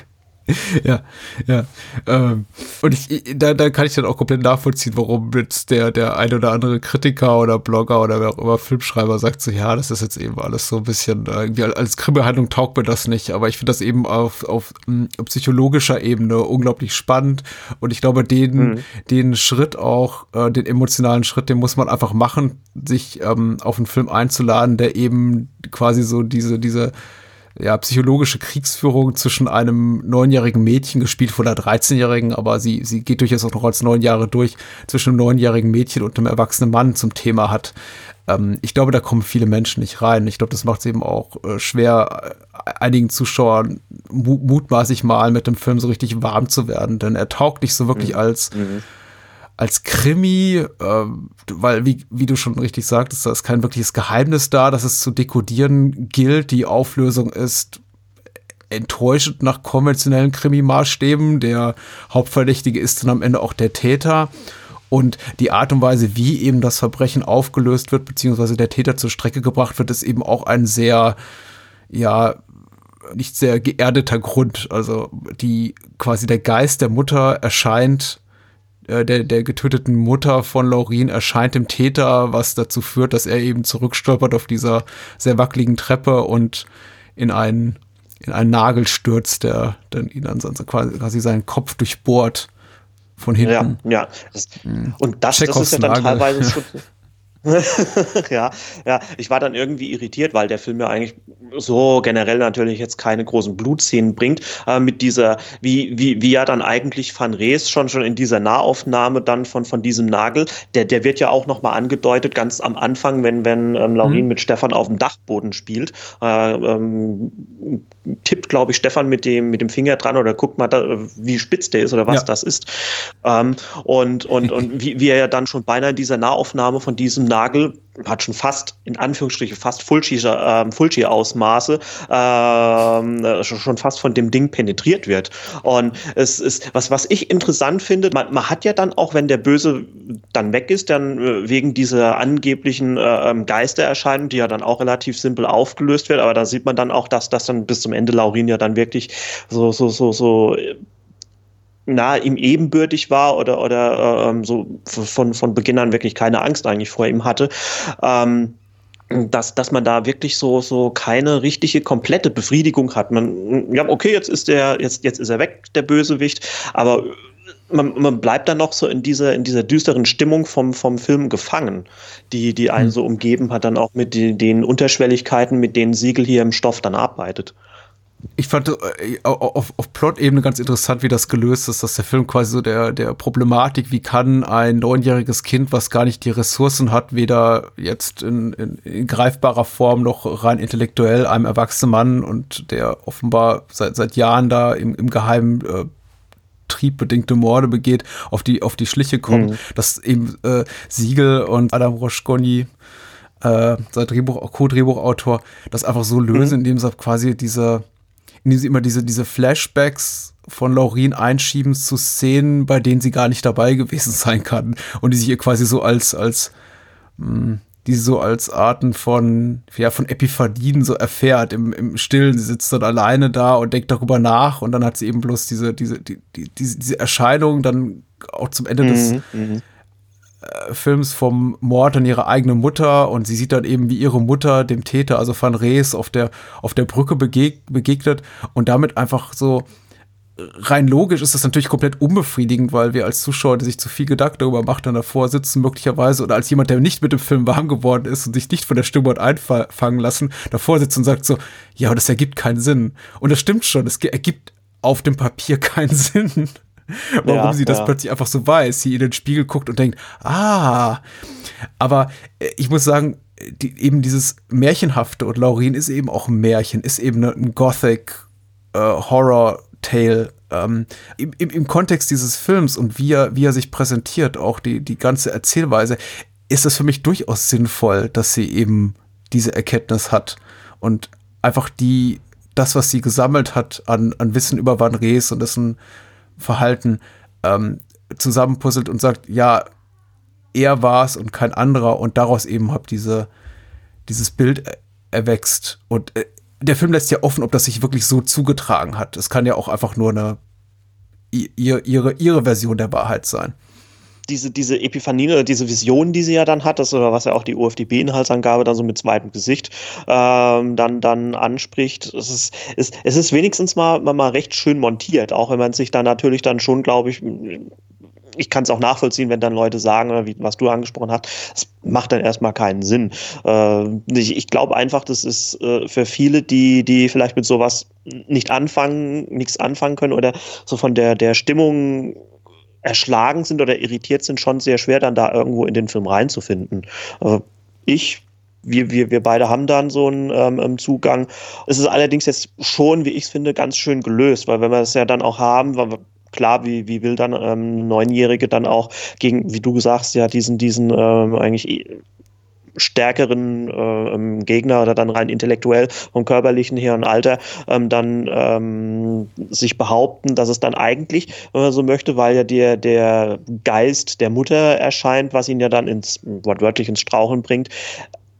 ja, ja. Ähm, und ich, da, da kann ich dann auch komplett nachvollziehen, warum jetzt der, der ein oder andere Kritiker oder Blogger oder wer auch immer Filmschreiber sagt so, ja, das ist jetzt eben alles so ein bisschen, äh, irgendwie als Krimihandlung taugt mir das nicht, aber ich finde das eben auf, auf, hm, auf psychologischer Ebene unglaublich spannend und ich glaube, den, mhm. den Schritt auch, äh, den emotionalen Schritt, den muss man einfach machen, sich ähm, auf einen Film einzuladen, der eben quasi so diese, diese ja, psychologische Kriegsführung zwischen einem neunjährigen Mädchen, gespielt von einer 13-Jährigen, aber sie, sie geht durchaus auch noch als neun Jahre durch, zwischen einem neunjährigen Mädchen und einem erwachsenen Mann zum Thema hat. Ähm, ich glaube, da kommen viele Menschen nicht rein. Ich glaube, das macht es eben auch äh, schwer, äh, einigen Zuschauern mu mutmaßig mal mit dem Film so richtig warm zu werden, denn er taugt nicht so wirklich mhm. als mhm als Krimi, äh, weil, wie, wie du schon richtig sagtest, da ist kein wirkliches Geheimnis da, dass es zu dekodieren gilt. Die Auflösung ist enttäuschend nach konventionellen Krimi-Maßstäben. Der Hauptverdächtige ist dann am Ende auch der Täter. Und die Art und Weise, wie eben das Verbrechen aufgelöst wird, beziehungsweise der Täter zur Strecke gebracht wird, ist eben auch ein sehr, ja, nicht sehr geerdeter Grund. Also die quasi der Geist der Mutter erscheint der, der getöteten Mutter von Laurin erscheint dem Täter, was dazu führt, dass er eben zurückstolpert auf dieser sehr wackeligen Treppe und in einen, in einen Nagel stürzt, der dann ihn ansonsten quasi, seinen Kopf durchbohrt von hinten. Ja, ja. Das, hm. und das, das ist ja dann teilweise schon, ja, ja, ich war dann irgendwie irritiert, weil der Film ja eigentlich so generell natürlich jetzt keine großen Blutszenen bringt, äh, mit dieser, wie, wie, wie ja dann eigentlich Van Rees schon, schon in dieser Nahaufnahme dann von, von diesem Nagel, der, der wird ja auch nochmal angedeutet, ganz am Anfang, wenn, wenn ähm, Laurin mhm. mit Stefan auf dem Dachboden spielt, äh, ähm, tippt, glaube ich, Stefan mit dem, mit dem Finger dran oder guckt mal, da, wie spitz der ist oder was ja. das ist. Ähm, und, und, und wie, wie er ja dann schon beinahe in dieser Nahaufnahme von diesem Nagel hat schon fast, in Anführungsstrichen, fast Fulci-Ausmaße, ähm, äh, schon fast von dem Ding penetriert wird. Und es ist, was, was ich interessant finde, man, man hat ja dann auch, wenn der Böse dann weg ist, dann äh, wegen dieser angeblichen äh, ähm, Geistererscheinung, die ja dann auch relativ simpel aufgelöst wird, aber da sieht man dann auch, dass das dann bis zum Ende Laurin ja dann wirklich so, so, so, so nahe ihm ebenbürtig war oder, oder ähm, so von, von Beginn an wirklich keine Angst eigentlich vor ihm hatte. Ähm, dass, dass man da wirklich so, so keine richtige, komplette Befriedigung hat. Man, ja, okay, jetzt ist der, jetzt, jetzt ist er weg, der Bösewicht, aber man, man bleibt dann noch so in dieser, in dieser düsteren Stimmung vom, vom Film gefangen, die, die einen hm. so umgeben hat, dann auch mit den, den Unterschwelligkeiten, mit denen Siegel hier im Stoff dann arbeitet ich fand äh, auf, auf Plot-Ebene ganz interessant, wie das gelöst ist, dass der Film quasi so der, der Problematik, wie kann ein neunjähriges Kind, was gar nicht die Ressourcen hat, weder jetzt in, in, in greifbarer Form noch rein intellektuell einem erwachsenen Mann und der offenbar seit, seit Jahren da im, im Geheimen äh, triebbedingte Morde begeht, auf die, auf die Schliche kommen, mhm. dass eben äh, Siegel und Adam Roschkoni äh, sein Drehbuch, Co-Drehbuchautor, das einfach so lösen, mhm. indem sie quasi diese indem sie immer diese, diese Flashbacks von Laurin einschieben zu Szenen, bei denen sie gar nicht dabei gewesen sein kann und die sich ihr quasi so als, als, mh, hm, die so als Arten von, ja, von Epiphanien so erfährt im, im Stillen. Sie sitzt dann alleine da und denkt darüber nach und dann hat sie eben bloß diese, diese, die, die, diese, diese Erscheinung dann auch zum Ende des, mhm, mhm. Äh, Films vom Mord an ihrer eigenen Mutter und sie sieht dann eben, wie ihre Mutter dem Täter, also Van Rees, auf der, auf der Brücke begeg begegnet und damit einfach so rein logisch ist das natürlich komplett unbefriedigend, weil wir als Zuschauer, die sich zu viel Gedanken darüber macht, dann davor sitzen möglicherweise oder als jemand, der nicht mit dem Film warm geworden ist und sich nicht von der Stimmung einfangen lassen, davor sitzt und sagt so, ja, das ergibt keinen Sinn. Und das stimmt schon, es ergibt auf dem Papier keinen Sinn. warum Ja, sie das ja. plötzlich einfach so weiß, sie in den Spiegel guckt und denkt, ah, aber äh, ich muss sagen, die, eben dieses Märchenhafte und Laurin ist eben auch ein Märchen, ist eben ne- ein Gothic äh, Horror-Tale. Ähm, im, im, Im Kontext dieses Films und wie er, wie er sich präsentiert, auch die, die ganze Erzählweise, ist es für mich durchaus sinnvoll, dass sie eben diese Erkenntnis hat und einfach die, das, was sie gesammelt hat an, an Wissen über Van Rees und dessen Verhalten, ähm, zusammenpuzzelt und sagt, ja, er war es und kein anderer und daraus eben hab diese, dieses Bild er- erwächst. Und äh, der Film lässt ja offen, ob das sich wirklich so zugetragen hat. Es kann ja auch einfach nur eine i- ihr, ihre, ihre Version der Wahrheit sein. Diese, diese Epiphanie oder diese Vision, die sie ja dann hat, das oder was ja auch die UFDB-Inhaltsangabe dann so mit zweitem Gesicht ähm, dann, dann anspricht, es ist, es, es ist wenigstens mal, mal, mal recht schön montiert, auch wenn man sich dann natürlich dann schon, glaube ich, ich kann es auch nachvollziehen, wenn dann Leute sagen, oder wie, was du angesprochen hast, es macht dann erstmal keinen Sinn. Äh, ich ich glaube einfach, das ist äh, für viele, die, die vielleicht mit sowas nicht anfangen, nichts anfangen können oder so von der, der Stimmung erschlagen sind oder irritiert sind, schon sehr schwer, dann da irgendwo in den Film reinzufinden. Äh, ich wir, wir, wir beide haben dann so einen ähm, Zugang. Es ist allerdings jetzt schon, wie ich es finde, ganz schön gelöst, weil wenn wir es ja dann auch haben, weil klar, wie, wie will dann ähm, Neunjährige dann auch gegen, wie du sagst, ja, diesen, diesen ähm, eigentlich stärkeren äh, ähm, Gegner oder dann rein intellektuell vom körperlichen her und Alter ähm, dann ähm, sich behaupten, dass es dann eigentlich, wenn man so möchte, weil ja der, der Geist der Mutter erscheint, was ihn ja dann ins wortwörtlich ins Straucheln bringt,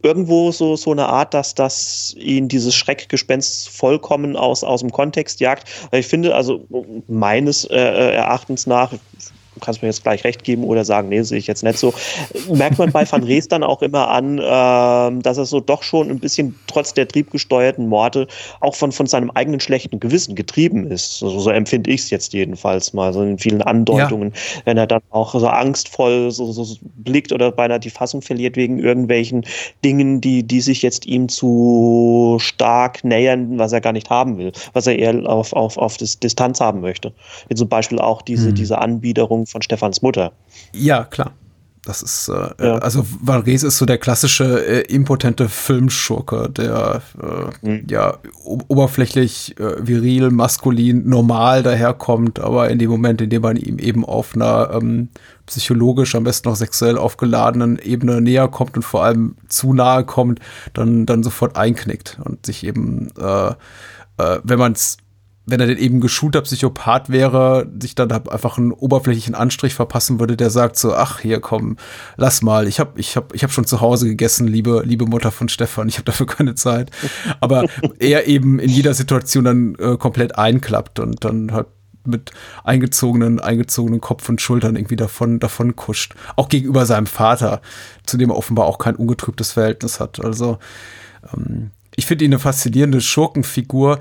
irgendwo so, so eine Art, dass das ihn dieses Schreckgespenst vollkommen aus, aus dem Kontext jagt. Ich finde also meines äh, Erachtens nach, kannst mir jetzt gleich recht geben oder sagen, nee, sehe ich jetzt nicht so, merkt man bei Van Rees dann auch immer an, äh, dass er so doch schon ein bisschen trotz der triebgesteuerten Morde auch von, von seinem eigenen schlechten Gewissen getrieben ist. So, so empfinde ich es jetzt jedenfalls mal, so in vielen Andeutungen, ja. wenn er dann auch so angstvoll so, so, so blickt oder beinahe die Fassung verliert wegen irgendwelchen Dingen, die, die sich jetzt ihm zu stark nähern, was er gar nicht haben will, was er eher auf, auf, auf das Distanz haben möchte. Wie zum Beispiel auch diese, hm. diese Anbiederung von Stefans Mutter. Ja, klar. Das ist, äh, ja. also Valres ist so der klassische äh, impotente Filmschurke, der äh, mhm. ja oberflächlich äh, viril, maskulin, normal daherkommt, aber in dem Moment, in dem man ihm eben auf einer ähm, psychologisch, am besten noch sexuell aufgeladenen Ebene näher kommt und vor allem zu nahe kommt, dann, dann sofort einknickt und sich eben, äh, wenn man es wenn er denn eben geschulter Psychopath wäre, sich dann einfach einen oberflächlichen Anstrich verpassen würde, der sagt so, ach hier komm, lass mal, ich habe ich hab, ich hab schon zu Hause gegessen, liebe liebe Mutter von Stefan, ich habe dafür keine Zeit. Aber er eben in jeder Situation dann äh, komplett einklappt und dann halt mit eingezogenen, eingezogenen Kopf und Schultern irgendwie davon, davon kuscht. Auch gegenüber seinem Vater, zu dem er offenbar auch kein ungetrübtes Verhältnis hat. Also ähm, ich finde ihn eine faszinierende Schurkenfigur.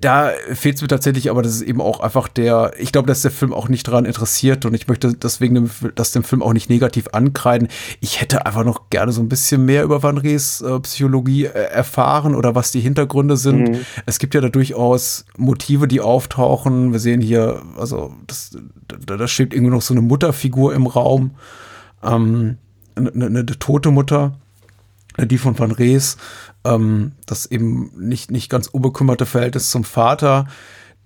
Da fehlt es mir tatsächlich, aber das ist eben auch einfach der, ich glaube, dass der Film auch nicht daran interessiert und ich möchte deswegen das dem Film auch nicht negativ ankreiden. Ich hätte einfach noch gerne so ein bisschen mehr über Van Rees äh, Psychologie äh, erfahren oder was die Hintergründe sind. Mhm. Es gibt ja da durchaus Motive, die auftauchen. Wir sehen hier, also das, da, da steht irgendwie noch so eine Mutterfigur im Raum. Ähm, eine, eine, eine tote Mutter die von Van Rees, ähm, das eben nicht, nicht ganz unbekümmerte Verhältnis zum Vater,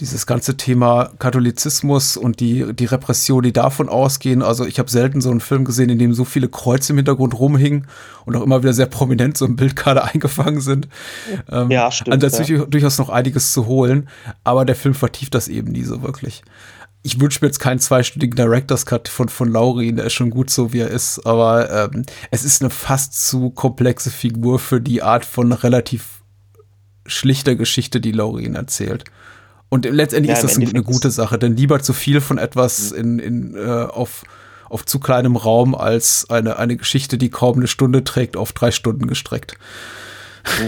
dieses ganze Thema Katholizismus und die, die Repression, die davon ausgehen. Also ich habe selten so einen Film gesehen, in dem so viele Kreuze im Hintergrund rumhingen und auch immer wieder sehr prominent so im Bildkader eingefangen sind. Ähm, ja, stimmt. Also da ist ja. durchaus noch einiges zu holen, aber der Film vertieft das eben nie so wirklich ich wünsche mir jetzt keinen zweistündigen Director's Cut von, von Laurin, der ist schon gut so, wie er ist, aber ähm, es ist eine fast zu komplexe Figur für die Art von relativ schlichter Geschichte, die Laurin erzählt. Und letztendlich ja, ist das eine gute Sache, denn lieber zu viel von etwas in, in, äh, auf, auf zu kleinem Raum als eine, eine Geschichte, die kaum eine Stunde trägt, auf drei Stunden gestreckt.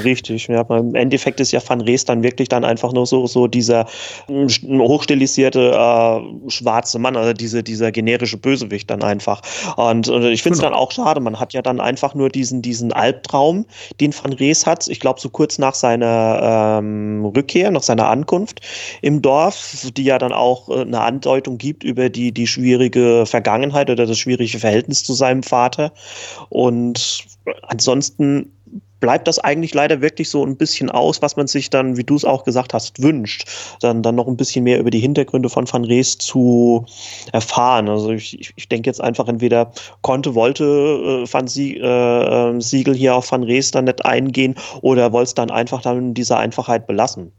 Richtig, ja. Im Endeffekt ist ja Van Rees dann wirklich dann einfach nur so, so dieser hm, hochstilisierte äh, schwarze Mann, also diese, dieser generische Bösewicht dann einfach. Und, und ich finde es genau. dann auch schade, man hat ja dann einfach nur diesen, diesen Albtraum, den Van Rees hat, ich glaube so kurz nach seiner ähm, Rückkehr, nach seiner Ankunft im Dorf, die ja dann auch äh, eine Andeutung gibt über die, die schwierige Vergangenheit oder das schwierige Verhältnis zu seinem Vater. Und ansonsten bleibt das eigentlich leider wirklich so ein bisschen aus, was man sich dann, wie du es auch gesagt hast, wünscht. Dann, dann noch ein bisschen mehr über die Hintergründe von Van Rees zu erfahren. Also ich, ich denke jetzt einfach, entweder konnte, wollte äh, Van Sie, äh, ähm, Siegel hier auf Van Rees dann nicht eingehen oder wollte es dann einfach dann in dieser Einfachheit belassen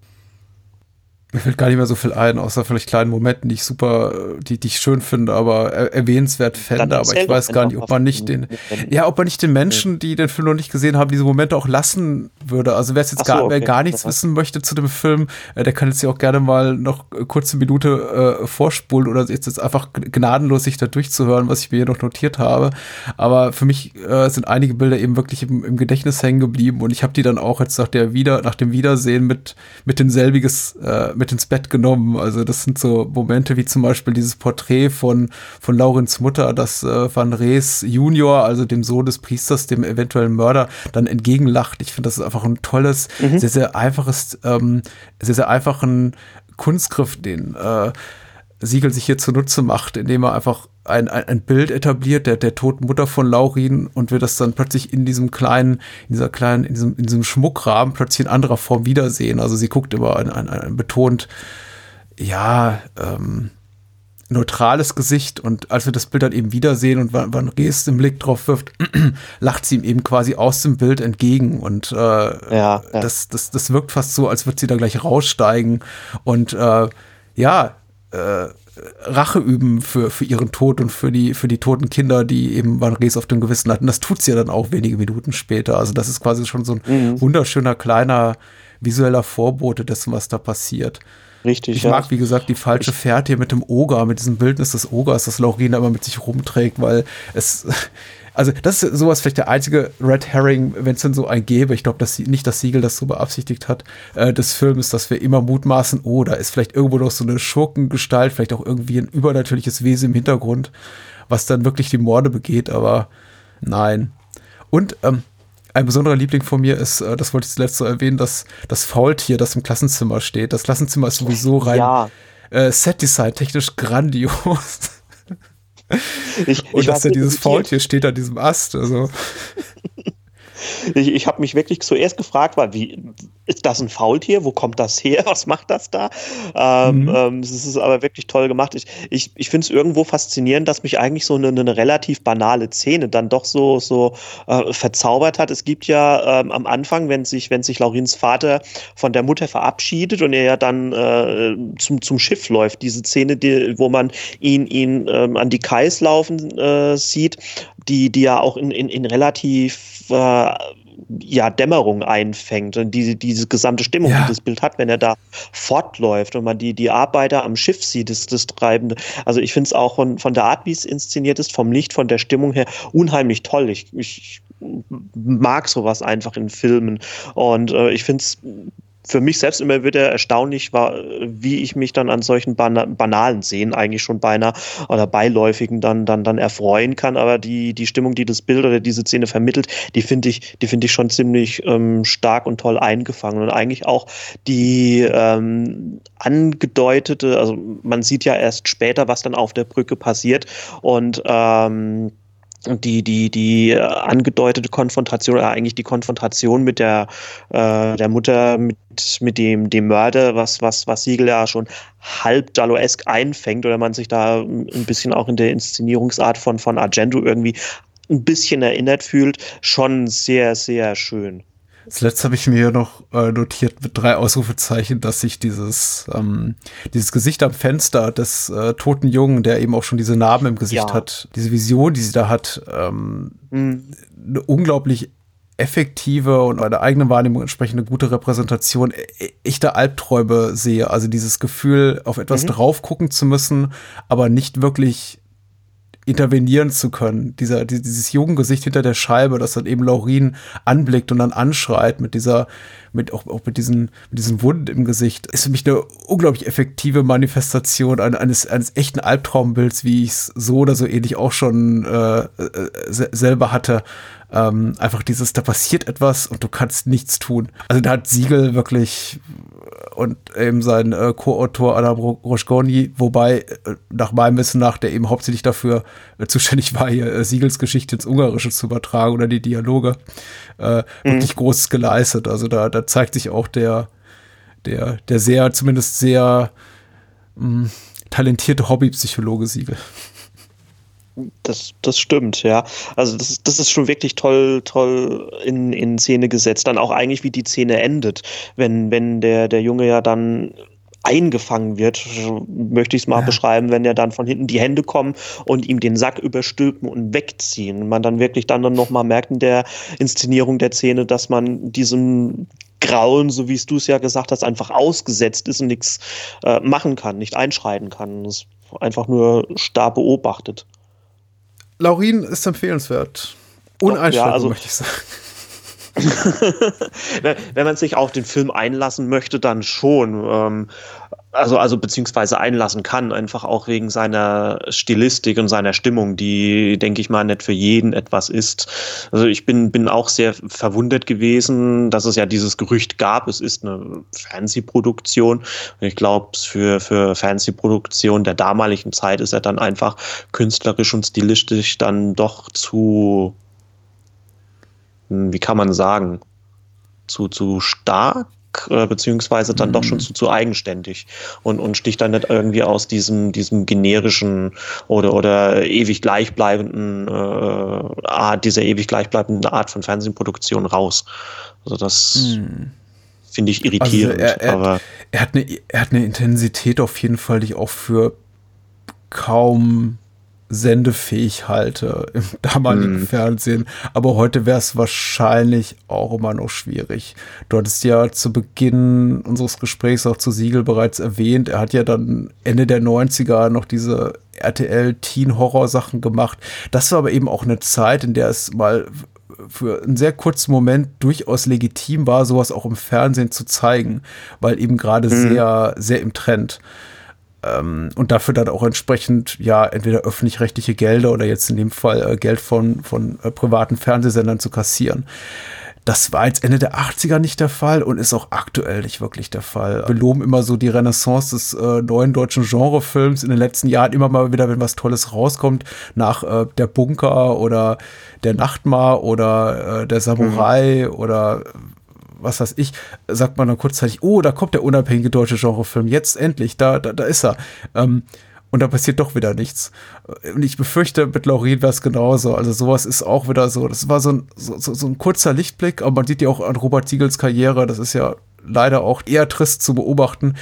mir fällt gar nicht mehr so viel ein, außer vielleicht kleinen Momenten, die ich super, die, die ich schön finde, aber erwähnenswert fände. Aber ich weiß gar nicht, ob man nicht den, ja, ob man nicht den Menschen, die den Film noch nicht gesehen haben, diese Momente auch lassen würde. Also wer es jetzt so, gar, okay. wer gar nichts wissen möchte zu dem Film, äh, der kann jetzt ja auch gerne mal noch kurze Minute äh, vorspulen oder jetzt, jetzt einfach gnadenlos sich da durchzuhören, was ich mir hier noch notiert habe. Aber für mich äh, sind einige Bilder eben wirklich im, im Gedächtnis hängen geblieben und ich habe die dann auch jetzt nach der Wieder, nach dem Wiedersehen mit, mit demselbiges, äh, mit mit ins Bett genommen. Also das sind so Momente wie zum Beispiel dieses Porträt von, von Laurens Mutter, das äh, Van Rees Junior, also dem Sohn des Priesters, dem eventuellen Mörder, dann entgegenlacht. Ich finde, das ist einfach ein tolles, mhm. sehr, sehr einfaches, ähm, sehr, sehr einfachen Kunstgriff, den äh, Siegel sich hier zunutze macht, indem er einfach ein, ein, ein Bild etabliert der, der toten Mutter von Laurin und wir das dann plötzlich in diesem kleinen, in dieser kleinen, in diesem, in diesem Schmuckrahmen plötzlich in anderer Form wiedersehen. Also sie guckt immer ein, ein, ein betont, ja, ähm, neutrales Gesicht und als wir das Bild dann eben wiedersehen und Van, Van Rees den Blick drauf wirft, lacht sie ihm eben quasi aus dem Bild entgegen und äh, ja, ja. Das, das, das wirkt fast so, als würde sie da gleich raussteigen und äh, ja, äh, Rache üben für, für ihren Tod und für die, für die toten Kinder, die eben Van Rees auf dem Gewissen hatten. Das tut sie ja dann auch wenige Minuten später. Also das ist quasi schon so ein mhm. wunderschöner kleiner visueller Vorbote dessen, was da passiert. Richtig. Ich ja. mag, wie gesagt, die falsche Fährte hier mit dem Oger, mit diesem Bildnis des Ogers, das Laurina immer mit sich rumträgt, weil es, also das ist sowas vielleicht der einzige Red Herring, wenn es denn so ein gäbe. Ich glaube, dass sie nicht das Siegel das so beabsichtigt hat äh, des Films, dass wir immer mutmaßen, oh, da ist vielleicht irgendwo noch so eine Schurkengestalt, vielleicht auch irgendwie ein übernatürliches Wesen im Hintergrund, was dann wirklich die Morde begeht. Aber nein. Und ähm, ein besonderer Liebling von mir ist, äh, das wollte ich zuletzt so erwähnen, dass das Faultier, das im Klassenzimmer steht. Das Klassenzimmer ist sowieso rein ja. äh, Set-Design technisch grandios. Ich, und ich dass ja dieses Faultier steht an diesem Ast. Also. Ich, ich habe mich wirklich zuerst gefragt, war, wie, ist das ein Faultier? Wo kommt das her? Was macht das da? Ähm, mhm. ähm, das ist aber wirklich toll gemacht. Ich, ich, ich finde es irgendwo faszinierend, dass mich eigentlich so eine, eine relativ banale Szene dann doch so, so äh, verzaubert hat. Es gibt ja ähm, am Anfang, wenn sich, wenn sich Laurins Vater von der Mutter verabschiedet und er ja dann äh, zum, zum Schiff läuft, diese Szene, die, wo man ihn, ihn ähm, an die Kais laufen äh, sieht, die, die ja auch in, in, in relativ äh, ja, Dämmerung einfängt und diese, diese gesamte Stimmung, ja. die das Bild hat, wenn er da fortläuft und man die, die Arbeiter am Schiff sieht, das, das Treibende. Also ich finde es auch von, von der Art, wie es inszeniert ist, vom Licht, von der Stimmung her, unheimlich toll. Ich, ich mag sowas einfach in Filmen und äh, ich finde es für mich selbst immer wieder erstaunlich war, wie ich mich dann an solchen banalen Szenen eigentlich schon beinahe oder beiläufigen dann, dann, dann erfreuen kann. Aber die, die Stimmung, die das Bild oder diese Szene vermittelt, die finde ich, die finde ich schon ziemlich ähm, stark und toll eingefangen. Und eigentlich auch die ähm, angedeutete, also man sieht ja erst später, was dann auf der Brücke passiert und ähm, die, die, die äh, angedeutete Konfrontation, oder eigentlich die Konfrontation mit der, äh, der Mutter, mit, mit dem, dem Mörder, was, was, was Siegel ja schon halb Dalloesk einfängt, oder man sich da ein bisschen auch in der Inszenierungsart von, von Argento irgendwie ein bisschen erinnert fühlt, schon sehr, sehr schön. Zuletzt habe ich mir noch äh, notiert mit drei Ausrufezeichen, dass sich dieses, ähm, dieses Gesicht am Fenster des äh, toten Jungen, der eben auch schon diese Narben im Gesicht ja. hat, diese Vision, die sie da hat, ähm, mhm. eine unglaublich effektive und meine eigene Wahrnehmung entsprechende gute Repräsentation e-, echter Albträume sehe. Also dieses Gefühl, auf etwas mhm. drauf gucken zu müssen, aber nicht wirklich intervenieren zu können. Dieser, dieses Jugendgesicht hinter der Scheibe, das dann eben Laurin anblickt und dann anschreit mit dieser, mit auch, auch mit diesen, mit diesen Wunden im Gesicht, ist für mich eine unglaublich effektive Manifestation eines, eines echten Albtraumbilds, wie ich es so oder so ähnlich auch schon äh, äh selber hatte. Ähm, einfach dieses, da passiert etwas und du kannst nichts tun. Also da hat Siegel wirklich und eben sein äh, Co-Autor Adam Roschkoni, wobei äh, nach meinem Wissen nach, der eben hauptsächlich dafür äh, zuständig war, hier äh, Siegels Geschichte ins Ungarische zu übertragen oder die Dialoge, äh, mhm. wirklich Großes geleistet. Also da, da zeigt sich auch der, der, der sehr, zumindest sehr mh, talentierte Hobbypsychologe Siegel. Das, das stimmt, ja. Also das, das ist schon wirklich toll, toll in, in Szene gesetzt. Dann auch eigentlich, wie die Szene endet, wenn, wenn der, der Junge ja dann eingefangen wird, möchte ich es mal ja. beschreiben, wenn er dann von hinten die Hände kommen und ihm den Sack überstülpen und wegziehen. Und man dann wirklich dann noch mal merkt in der Inszenierung der Szene, dass man diesem Grauen, so wie es du es ja gesagt hast, einfach ausgesetzt ist und nichts äh, machen kann, nicht einschreiten kann. Das einfach nur starr beobachtet. Laurin ist empfehlenswert. Uneinschränkend, ja, also, möchte ich sagen. Wenn man sich auf den Film einlassen möchte, dann schon. Ähm, also, also beziehungsweise einlassen kann, einfach auch wegen seiner Stilistik und seiner Stimmung, die, denke ich mal, nicht für jeden etwas ist. Also ich bin, bin auch sehr verwundert gewesen, dass es ja dieses Gerücht gab, es ist eine Fernsehproduktion. Ich glaube, für, für Fernsehproduktion der damaligen Zeit ist er dann einfach künstlerisch und stilistisch dann doch zu, hm, wie kann man sagen, zu, zu stark äh, beziehungsweise dann mhm. doch schon mhm. zu, zu eigenständig und, und sticht dann nicht irgendwie aus diesem, diesem generischen oder, oder ewig gleichbleibenden äh, Art, dieser ewig gleichbleibenden Art von Fernsehproduktion raus. Also das mhm. finde ich irritierend. Also er, er, aber er, hat eine, er hat eine Intensität auf jeden Fall, die ich auch für kaum sendefähig halte im damaligen mm. Fernsehen. Aber heute wäre es wahrscheinlich auch immer noch schwierig. Du hattest ja zu Beginn unseres Gesprächs auch zu Siegel bereits erwähnt, er hat ja dann Ende der 90er noch diese RTL-Teen-Horror-Sachen gemacht. Das war aber eben auch eine Zeit, in der es mal für einen sehr kurzen Moment durchaus legitim war, sowas auch im Fernsehen zu zeigen, weil eben gerade mhm. sehr, sehr im Trend ähm, und dafür dann auch entsprechend ja entweder öffentlich-rechtliche Gelder oder jetzt in dem Fall äh, Geld von, von äh, privaten Fernsehsendern zu kassieren. Das war jetzt Ende der 80er nicht der Fall und ist auch aktuell nicht wirklich der Fall. Wir loben immer so die Renaissance des äh, neuen deutschen Genrefilms in den letzten Jahren immer mal wieder, wenn was Tolles rauskommt, nach äh, Der Bunker oder Der Nachtmar oder äh, Der Samurai mhm. oder was weiß ich, sagt man dann kurzzeitig, oh, da kommt der unabhängige deutsche Genrefilm, jetzt endlich, da, da, da ist er. Ähm, und da passiert doch wieder nichts. Und ich befürchte, mit Laurin wäre es genauso. Also sowas ist auch wieder so. Das war so ein, so, so ein kurzer Lichtblick, aber man sieht ja auch an Robert Siegels Karriere, das ist ja leider auch eher trist zu beobachten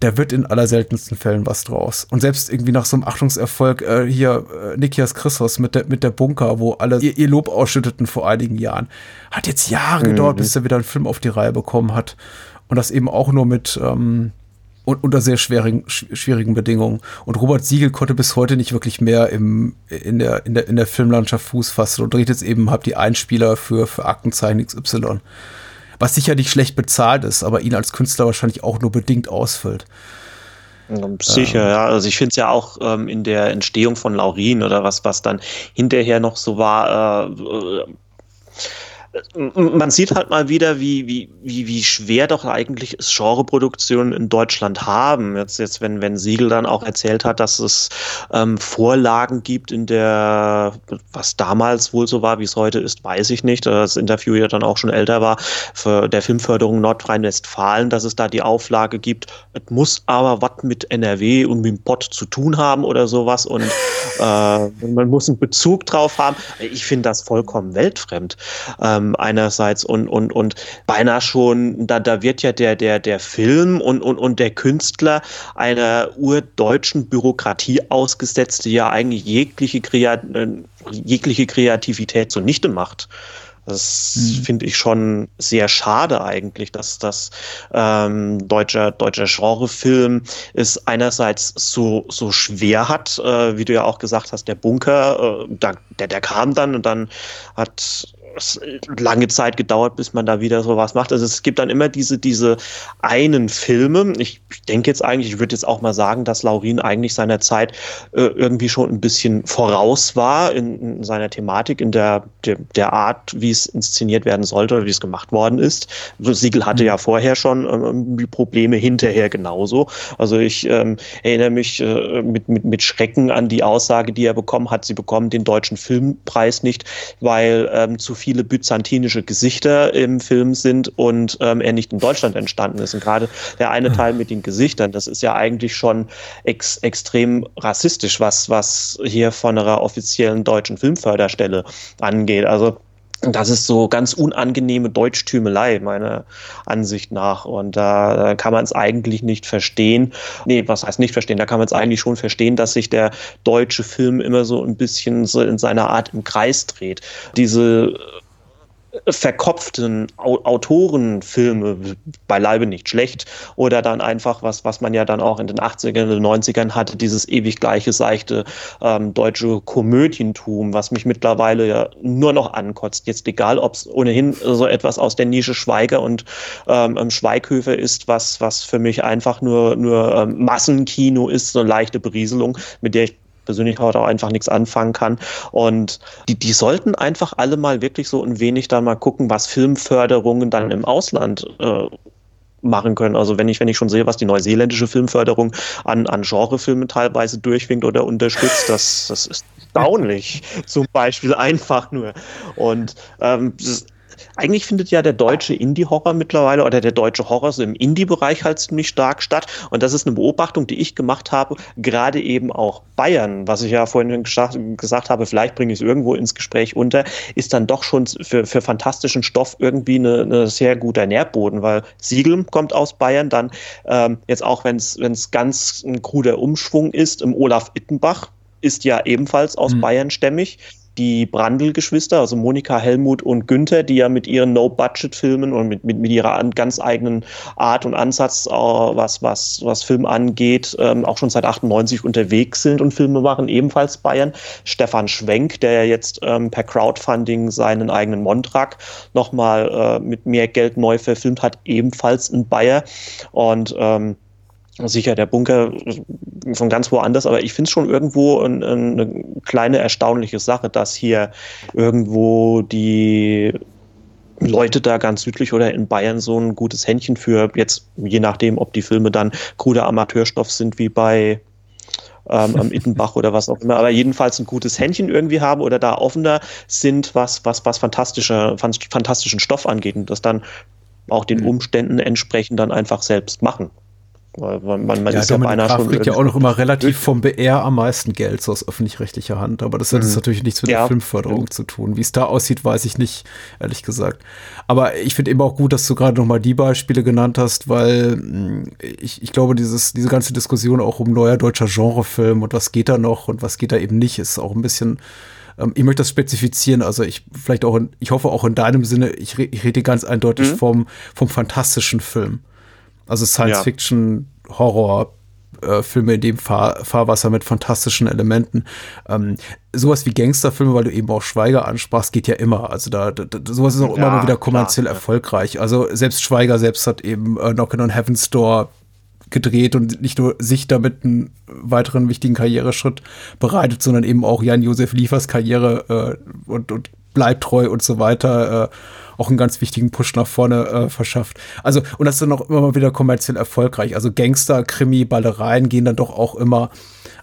da wird in allerseltensten Fällen was draus. Und selbst irgendwie nach so einem Achtungserfolg äh, hier äh, Nikias Christos mit der, mit der Bunker, wo alle ihr, ihr Lob ausschütteten vor einigen Jahren, hat jetzt Jahre mhm. gedauert, bis er wieder einen Film auf die Reihe bekommen hat. Und das eben auch nur mit ähm, unter sehr schwierigen, schwierigen Bedingungen. Und Robert Siegel konnte bis heute nicht wirklich mehr im, in, der, in, der, in der Filmlandschaft Fuß fassen und dreht jetzt eben hab die Einspieler für, für Aktenzeichen XY was sicher nicht schlecht bezahlt ist, aber ihn als Künstler wahrscheinlich auch nur bedingt ausfüllt. Sicher, ähm. ja. Also ich finde es ja auch ähm, in der Entstehung von Laurin oder was, was dann hinterher noch so war, äh, man sieht halt mal wieder, wie, wie, wie, wie schwer doch eigentlich es Genreproduktionen in Deutschland haben. Jetzt, jetzt wenn, wenn Siegel dann auch erzählt hat, dass es ähm, Vorlagen gibt in der, was damals wohl so war, wie es heute ist, weiß ich nicht. Das Interview ja dann auch schon älter war, für der Filmförderung Nordrhein-Westfalen, dass es da die Auflage gibt, es muss aber was mit NRW und mit dem Pott zu tun haben oder sowas und äh, man muss einen Bezug drauf haben. Ich finde das vollkommen weltfremd. Ähm, ähm, einerseits und, und, und beinahe schon, da, da wird ja der, der, der Film und, und, und der Künstler einer urdeutschen Bürokratie ausgesetzt, die ja eigentlich jegliche, Kreat äh, jegliche Kreativität zunichte macht. Das mhm. finde ich schon sehr schade eigentlich, dass das ähm, deutscher, deutscher Genrefilm es einerseits so, so schwer hat, äh, wie du ja auch gesagt hast, der Bunker, äh, da, der, der kam dann und dann hat es lange Zeit gedauert, bis man da wieder sowas macht. Also es gibt dann immer diese, diese einen Filme. Ich, ich denke jetzt eigentlich, ich würde jetzt auch mal sagen, dass Laurin eigentlich seiner Zeit äh, irgendwie schon ein bisschen voraus war in, in seiner Thematik, in der, der, der, Art, wie es inszeniert werden sollte oder wie es gemacht worden ist. Siegel hatte mhm. ja vorher schon ähm, die Probleme hinterher genauso. Also ich ähm, erinnere mich äh, mit, mit, mit Schrecken an die Aussage, die er bekommen hat, sie bekommen den deutschen Filmpreis nicht, weil ähm, zu viel viele byzantinische Gesichter im Film sind und ähm, er nicht in Deutschland entstanden ist. Und gerade der eine Teil mit den Gesichtern, das ist ja eigentlich schon ex extrem rassistisch, was, was hier von einer offiziellen deutschen Filmförderstelle angeht. Also das ist so ganz unangenehme Deutschtümelei, meiner Ansicht nach. Und da, kann man es eigentlich nicht verstehen. Nee, was heißt nicht verstehen? Da kann man es eigentlich schon verstehen, dass sich der deutsche Film immer so ein bisschen so in seiner Art im Kreis dreht. Diese verkopften Autorenfilme beileibe nicht schlecht oder dann einfach was, was man ja dann auch in den 80ern und 90ern hatte, dieses ewig gleiche seichte ähm, deutsche Komödientum, was mich mittlerweile ja nur noch ankotzt. Jetzt egal, ob es ohnehin so etwas aus der Nische Schweiger und ähm, ähm, Schweighöfer ist, was, was für mich einfach nur, nur ähm, Massenkino ist, so eine leichte Berieselung, mit der ich persönlich heute auch einfach nichts anfangen kann. Und die, die sollten einfach alle mal wirklich so ein wenig dann mal gucken, was Filmförderungen dann im Ausland äh, machen können. Also wenn ich, wenn ich schon sehe, was die neuseeländische Filmförderung an, an Genrefilmen teilweise durchwinkt oder unterstützt, das, das ist erstaunlich. Zum Beispiel einfach nur. Und ähm, das, eigentlich findet ja der deutsche Indie-Horror mittlerweile oder der deutsche Horror so im Indie-Bereich halt ziemlich stark statt. Und das ist eine Beobachtung, die ich gemacht habe, gerade eben auch Bayern, was ich ja vorhin gesagt, habe, vielleicht bringe ich es irgendwo ins Gespräch unter, ist dann doch schon für, für fantastischen Stoff irgendwie eine, eine sehr guter Nährboden, weil Siegel kommt aus Bayern, dann ähm, jetzt auch, wenn es ganz ein kruder Umschwung ist, im Olaf Ittenbach, ist ja ebenfalls aus mhm. Bayern stämmig die Brandl-Geschwister, also Monika, Helmut und Günther, die ja mit ihren No-Budget-Filmen und mit, mit, mit ihrer ganz eigenen Art und Ansatz, äh, was, was, was Film angeht, ähm, auch schon seit 98 unterwegs sind und Filme machen, ebenfalls Bayern. Stefan Schwenk, der ja jetzt ähm, per Crowdfunding seinen eigenen Montrag nochmal äh, mit mehr Geld neu verfilmt hat, ebenfalls in Bayer. Und ähm, sicher der Bunker von ganz woanders, aber ich finde es schon irgendwo ein, eine kleine erstaunliche Sache, dass hier irgendwo die Leute da ganz südlich oder in Bayern so ein gutes Händchen für jetzt, je nachdem, ob die Filme dann kruder Amateurstoff sind wie bei ähm, am Ittenbach oder was auch immer, aber jedenfalls ein gutes Händchen irgendwie haben oder da offener sind, was, was, was fantastischer, fantastischen Stoff angeht und das dann auch den mhm. Umständen entsprechend dann einfach selbst machen. Weil man, man ja, ist ja beinahe schon. kriegt ja auch noch immer relativ vom BR am meisten Geld, so aus öffentlich-rechtlicher Hand. Aber das hat mhm. natürlich nichts mit ja. der Filmförderung mhm. zu tun. Wie es da aussieht, weiß ich nicht, ehrlich gesagt. Aber ich finde eben auch gut, dass du gerade noch mal die Beispiele genannt hast, weil mm, ich, ich glaube, dieses, diese ganze Diskussion auch um neuer deutscher Genrefilm und was geht da noch und was geht da eben nicht, ist auch ein bisschen ähm, ich möchte das spezifizieren, also ich vielleicht auch, in, ich hoffe auch in deinem Sinne, ich, ich rede ganz eindeutig mhm. vom, vom fantastischen Film. Also Science ja. Fiction, Horror, äh, Filme in dem Fahr Fahrwasser mit fantastischen Elementen. Ähm, sowas wie Gangsterfilme, weil du eben auch Schweiger ansprachst, geht ja immer. Also da, da sowas ist auch ja, immer mal wieder kommerziell klar, erfolgreich. Also selbst Schweiger selbst hat eben äh, Knockin' on Heaven's Door gedreht und nicht nur sich damit einen weiteren wichtigen Karriereschritt bereitet, sondern eben auch Jan-Josef Liefers Karriere äh, und, und bleibt treu und so weiter. Auch einen ganz wichtigen Push nach vorne äh, verschafft. Also, und das ist dann auch immer mal wieder kommerziell erfolgreich. Also Gangster, Krimi, Ballereien gehen dann doch auch immer.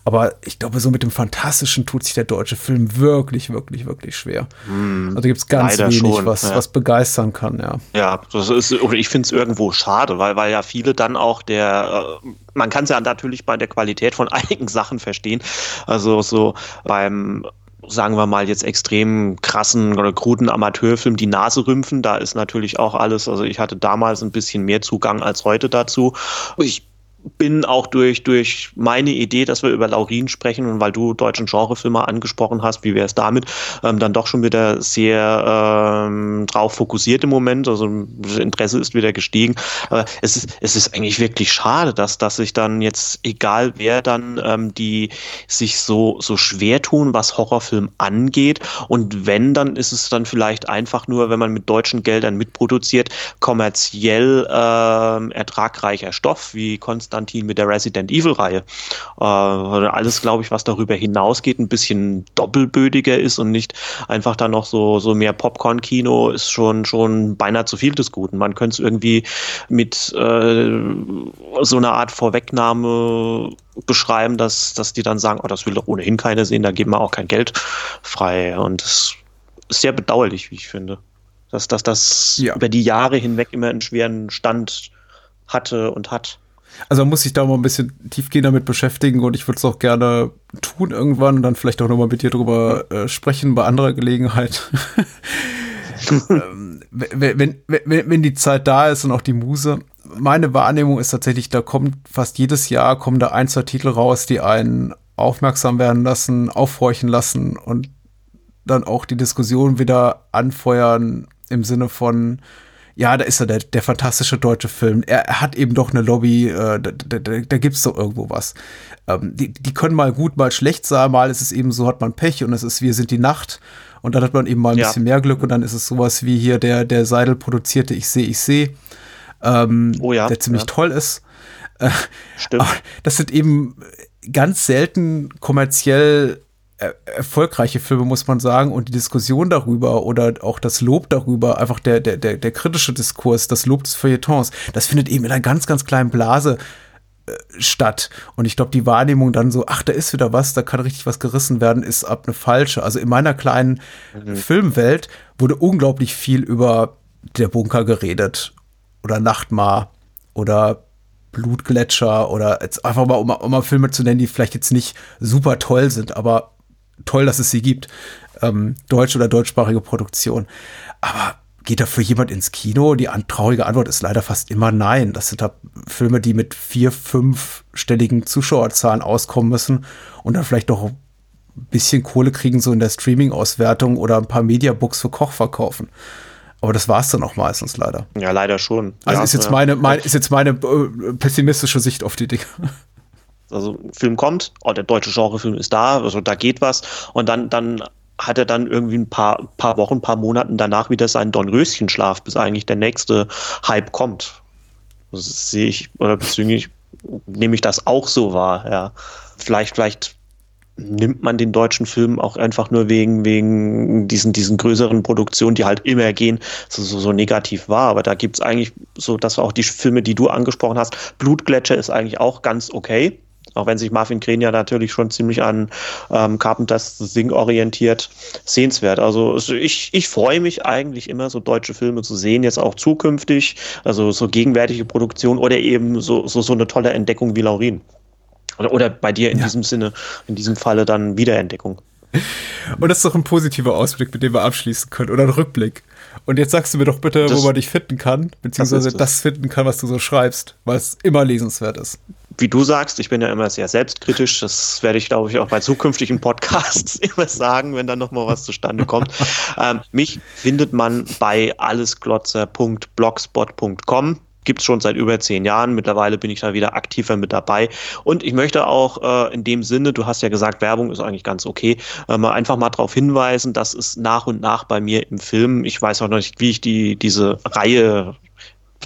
Aber ich glaube, so mit dem Fantastischen tut sich der deutsche Film wirklich, wirklich, wirklich schwer. Hm, also gibt es ganz wenig, schon, was, ja. was begeistern kann, ja. Ja, das ist, oder ich finde es irgendwo schade, weil, weil ja viele dann auch der, äh, man kann es ja natürlich bei der Qualität von einigen Sachen verstehen. Also so beim sagen wir mal jetzt extrem krassen oder kruden Amateurfilm die Nase rümpfen. Da ist natürlich auch alles, also ich hatte damals ein bisschen mehr Zugang als heute dazu. Ich bin auch durch, durch meine Idee, dass wir über Laurin sprechen und weil du deutschen Genrefilme angesprochen hast, wie wäre es damit, ähm, dann doch schon wieder sehr ähm, drauf fokussiert im Moment. Also das Interesse ist wieder gestiegen. Aber es ist, es ist eigentlich wirklich schade, dass, dass sich dann jetzt, egal wer dann ähm, die sich so, so schwer tun, was Horrorfilm angeht. Und wenn, dann ist es dann vielleicht einfach nur, wenn man mit deutschen Geldern mitproduziert, kommerziell ähm, ertragreicher Stoff, wie Konstantin Konstantin mit der Resident Evil-Reihe. Äh, alles, glaube ich, was darüber hinausgeht, ein bisschen doppelbödiger ist und nicht einfach dann noch so, so mehr Popcorn-Kino ist schon, schon beinahe zu viel des Guten. Man könnte es irgendwie mit äh, so einer Art Vorwegnahme beschreiben, dass, dass die dann sagen, oh, das will doch ohnehin keiner sehen, da geben wir auch kein Geld frei. Und das ist sehr bedauerlich, wie ich finde. Dass, dass das ja. über die Jahre hinweg immer einen schweren Stand hatte und hat. Also man muss sich da mal ein bisschen tiefgehend damit beschäftigen und ich würde es auch gerne tun irgendwann und dann vielleicht auch nochmal mit dir drüber äh, sprechen bei anderer Gelegenheit. ähm, wenn, wenn, wenn die Zeit da ist und auch die Muse. Meine Wahrnehmung ist tatsächlich, da kommt fast jedes Jahr kommen da ein, zwei Titel raus, die einen aufmerksam werden lassen, aufhorchen lassen und dann auch die Diskussion wieder anfeuern im Sinne von, ja, da ist er, der, der fantastische deutsche Film. Er, er hat eben doch eine Lobby, äh, da, da, da, gibt's doch irgendwo was. Ähm, die, die können mal gut, mal schlecht sein, mal ist es eben so, hat man Pech und es ist Wir sind die Nacht. Und dann hat man eben mal ein ja. bisschen mehr Glück und dann ist es sowas wie hier der, der Seidel produzierte Ich sehe, ich sehe, ähm, oh ja, der ziemlich ja. toll ist. Äh, Stimmt. Das sind eben ganz selten kommerziell erfolgreiche Filme, muss man sagen, und die Diskussion darüber oder auch das Lob darüber, einfach der, der, der, der kritische Diskurs, das Lob des Feuilletons, das findet eben in einer ganz, ganz kleinen Blase äh, statt. Und ich glaube, die Wahrnehmung dann so, ach, da ist wieder was, da kann richtig was gerissen werden, ist ab eine falsche. Also in meiner kleinen mhm. Filmwelt wurde unglaublich viel über der Bunker geredet oder Nachtmar oder Blutgletscher oder jetzt einfach mal, um, um mal Filme zu nennen, die vielleicht jetzt nicht super toll sind, aber toll, dass es sie gibt. Ähm, deutsche oder deutschsprachige Produktion. Aber geht da für jemand ins Kino? Die an traurige Antwort ist leider fast immer nein. Das sind da Filme, die mit vier, fünfstelligen Zuschauerzahlen auskommen müssen und dann vielleicht noch ein bisschen Kohle kriegen, so in der Streaming-Auswertung oder ein paar Mediabooks für Koch verkaufen. Aber das war es dann auch meistens leider. Ja, leider schon. Also ja, ist jetzt ja. meine, meine, ist jetzt meine äh, pessimistische Sicht auf die Dinge. Also Film kommt, oh, der deutsche Genrefilm ist da, also da geht was und dann, dann hat er dann irgendwie ein paar, paar Wochen, ein paar Monaten danach wieder seinen Dornröschenschlaf, bis eigentlich der nächste Hype kommt. Das sehe ich, oder beziehungsweise nehme ich das auch so wahr, ja. Vielleicht, vielleicht nimmt man den deutschen Film auch einfach nur wegen, wegen diesen, diesen größeren Produktionen, die halt immer gehen, so, so, so negativ wahr. Aber da gibt es eigentlich so, dass auch die Filme, die du angesprochen hast, Blutgletscher ist eigentlich auch ganz okay. Auch wenn sich Marvin Kren ja natürlich schon ziemlich an ähm, Carpenters Sing orientiert, sehenswert. Also ich, ich freue mich eigentlich immer, so deutsche Filme zu sehen, jetzt auch zukünftig, also so gegenwärtige Produktion oder eben so, so, so eine tolle Entdeckung wie Laurin. Oder, oder bei dir in ja. diesem Sinne, in diesem Falle dann Wiederentdeckung. Und das ist doch ein positiver Ausblick, mit dem wir abschließen können. Oder ein Rückblick. Und jetzt sagst du mir doch bitte, das, wo man dich finden kann, beziehungsweise das, das finden kann, was du so schreibst, weil es immer lesenswert ist wie du sagst, ich bin ja immer sehr selbstkritisch. Das werde ich, glaube ich, auch bei zukünftigen Podcasts immer sagen, wenn dann nochmal was zustande kommt. ähm, mich findet man bei allesglotzer.blogspot.com. Gibt es schon seit über zehn Jahren. Mittlerweile bin ich da wieder aktiver mit dabei. Und ich möchte auch äh, in dem Sinne, du hast ja gesagt, Werbung ist eigentlich ganz okay, äh, mal einfach mal darauf hinweisen, dass es nach und nach bei mir im Film, ich weiß auch noch nicht, wie ich die, diese Reihe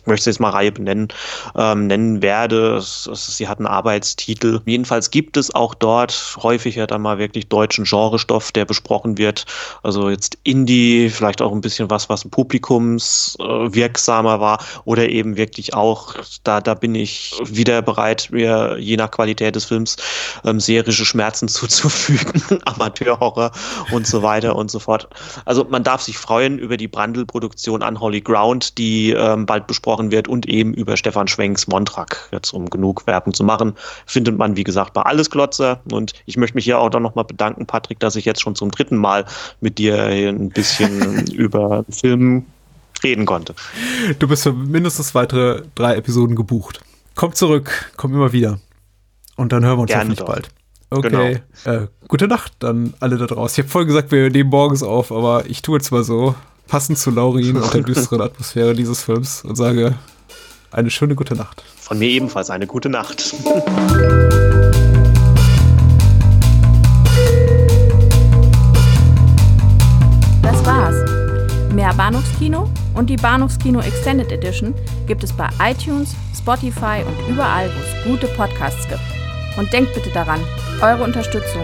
ich möchte jetzt mal Reihe benennen, ähm, nennen werde. Es, es, sie hat einen Arbeitstitel. Jedenfalls gibt es auch dort häufig ja dann mal wirklich deutschen Genrestoff, der besprochen wird. Also jetzt Indie, vielleicht auch ein bisschen was, was publikumswirksamer äh, war oder eben wirklich auch, da, da bin ich wieder bereit, mir je nach Qualität des Films ähm, serische Schmerzen zuzufügen, Amateurhorror und so weiter und so fort. Also man darf sich freuen über die Brandl-Produktion an Holy Ground, die ähm, bald besprochen gesprochen wird und eben über Stefan Schwenks Montrak, jetzt um genug Werbung zu machen, findet man, wie gesagt, bei Alles Glotzer. Und ich möchte mich hier auch dann nochmal bedanken, Patrick, dass ich jetzt schon zum dritten Mal mit dir ein bisschen über Film reden konnte. Du bist für mindestens weitere drei Episoden gebucht. kommt zurück, kommt immer wieder. Und dann hören wir uns Gerne hoffentlich doch. bald. Okay. Äh, gute Nacht dann alle da draußen. Ich habe voll gesagt, wir nehmen morgens auf, aber ich tue jetzt mal so, passend zu Laurin und der düsteren Atmosphäre dieses Films und sage eine schöne gute Nacht. Von mir ebenfalls eine gute Nacht. Das war's. Mehr Bahnhofskino und die Bahnhofskino Extended Edition gibt es bei iTunes, Spotify und überall, wo es gute Podcasts gibt. Und denkt bitte daran, eure Unterstützung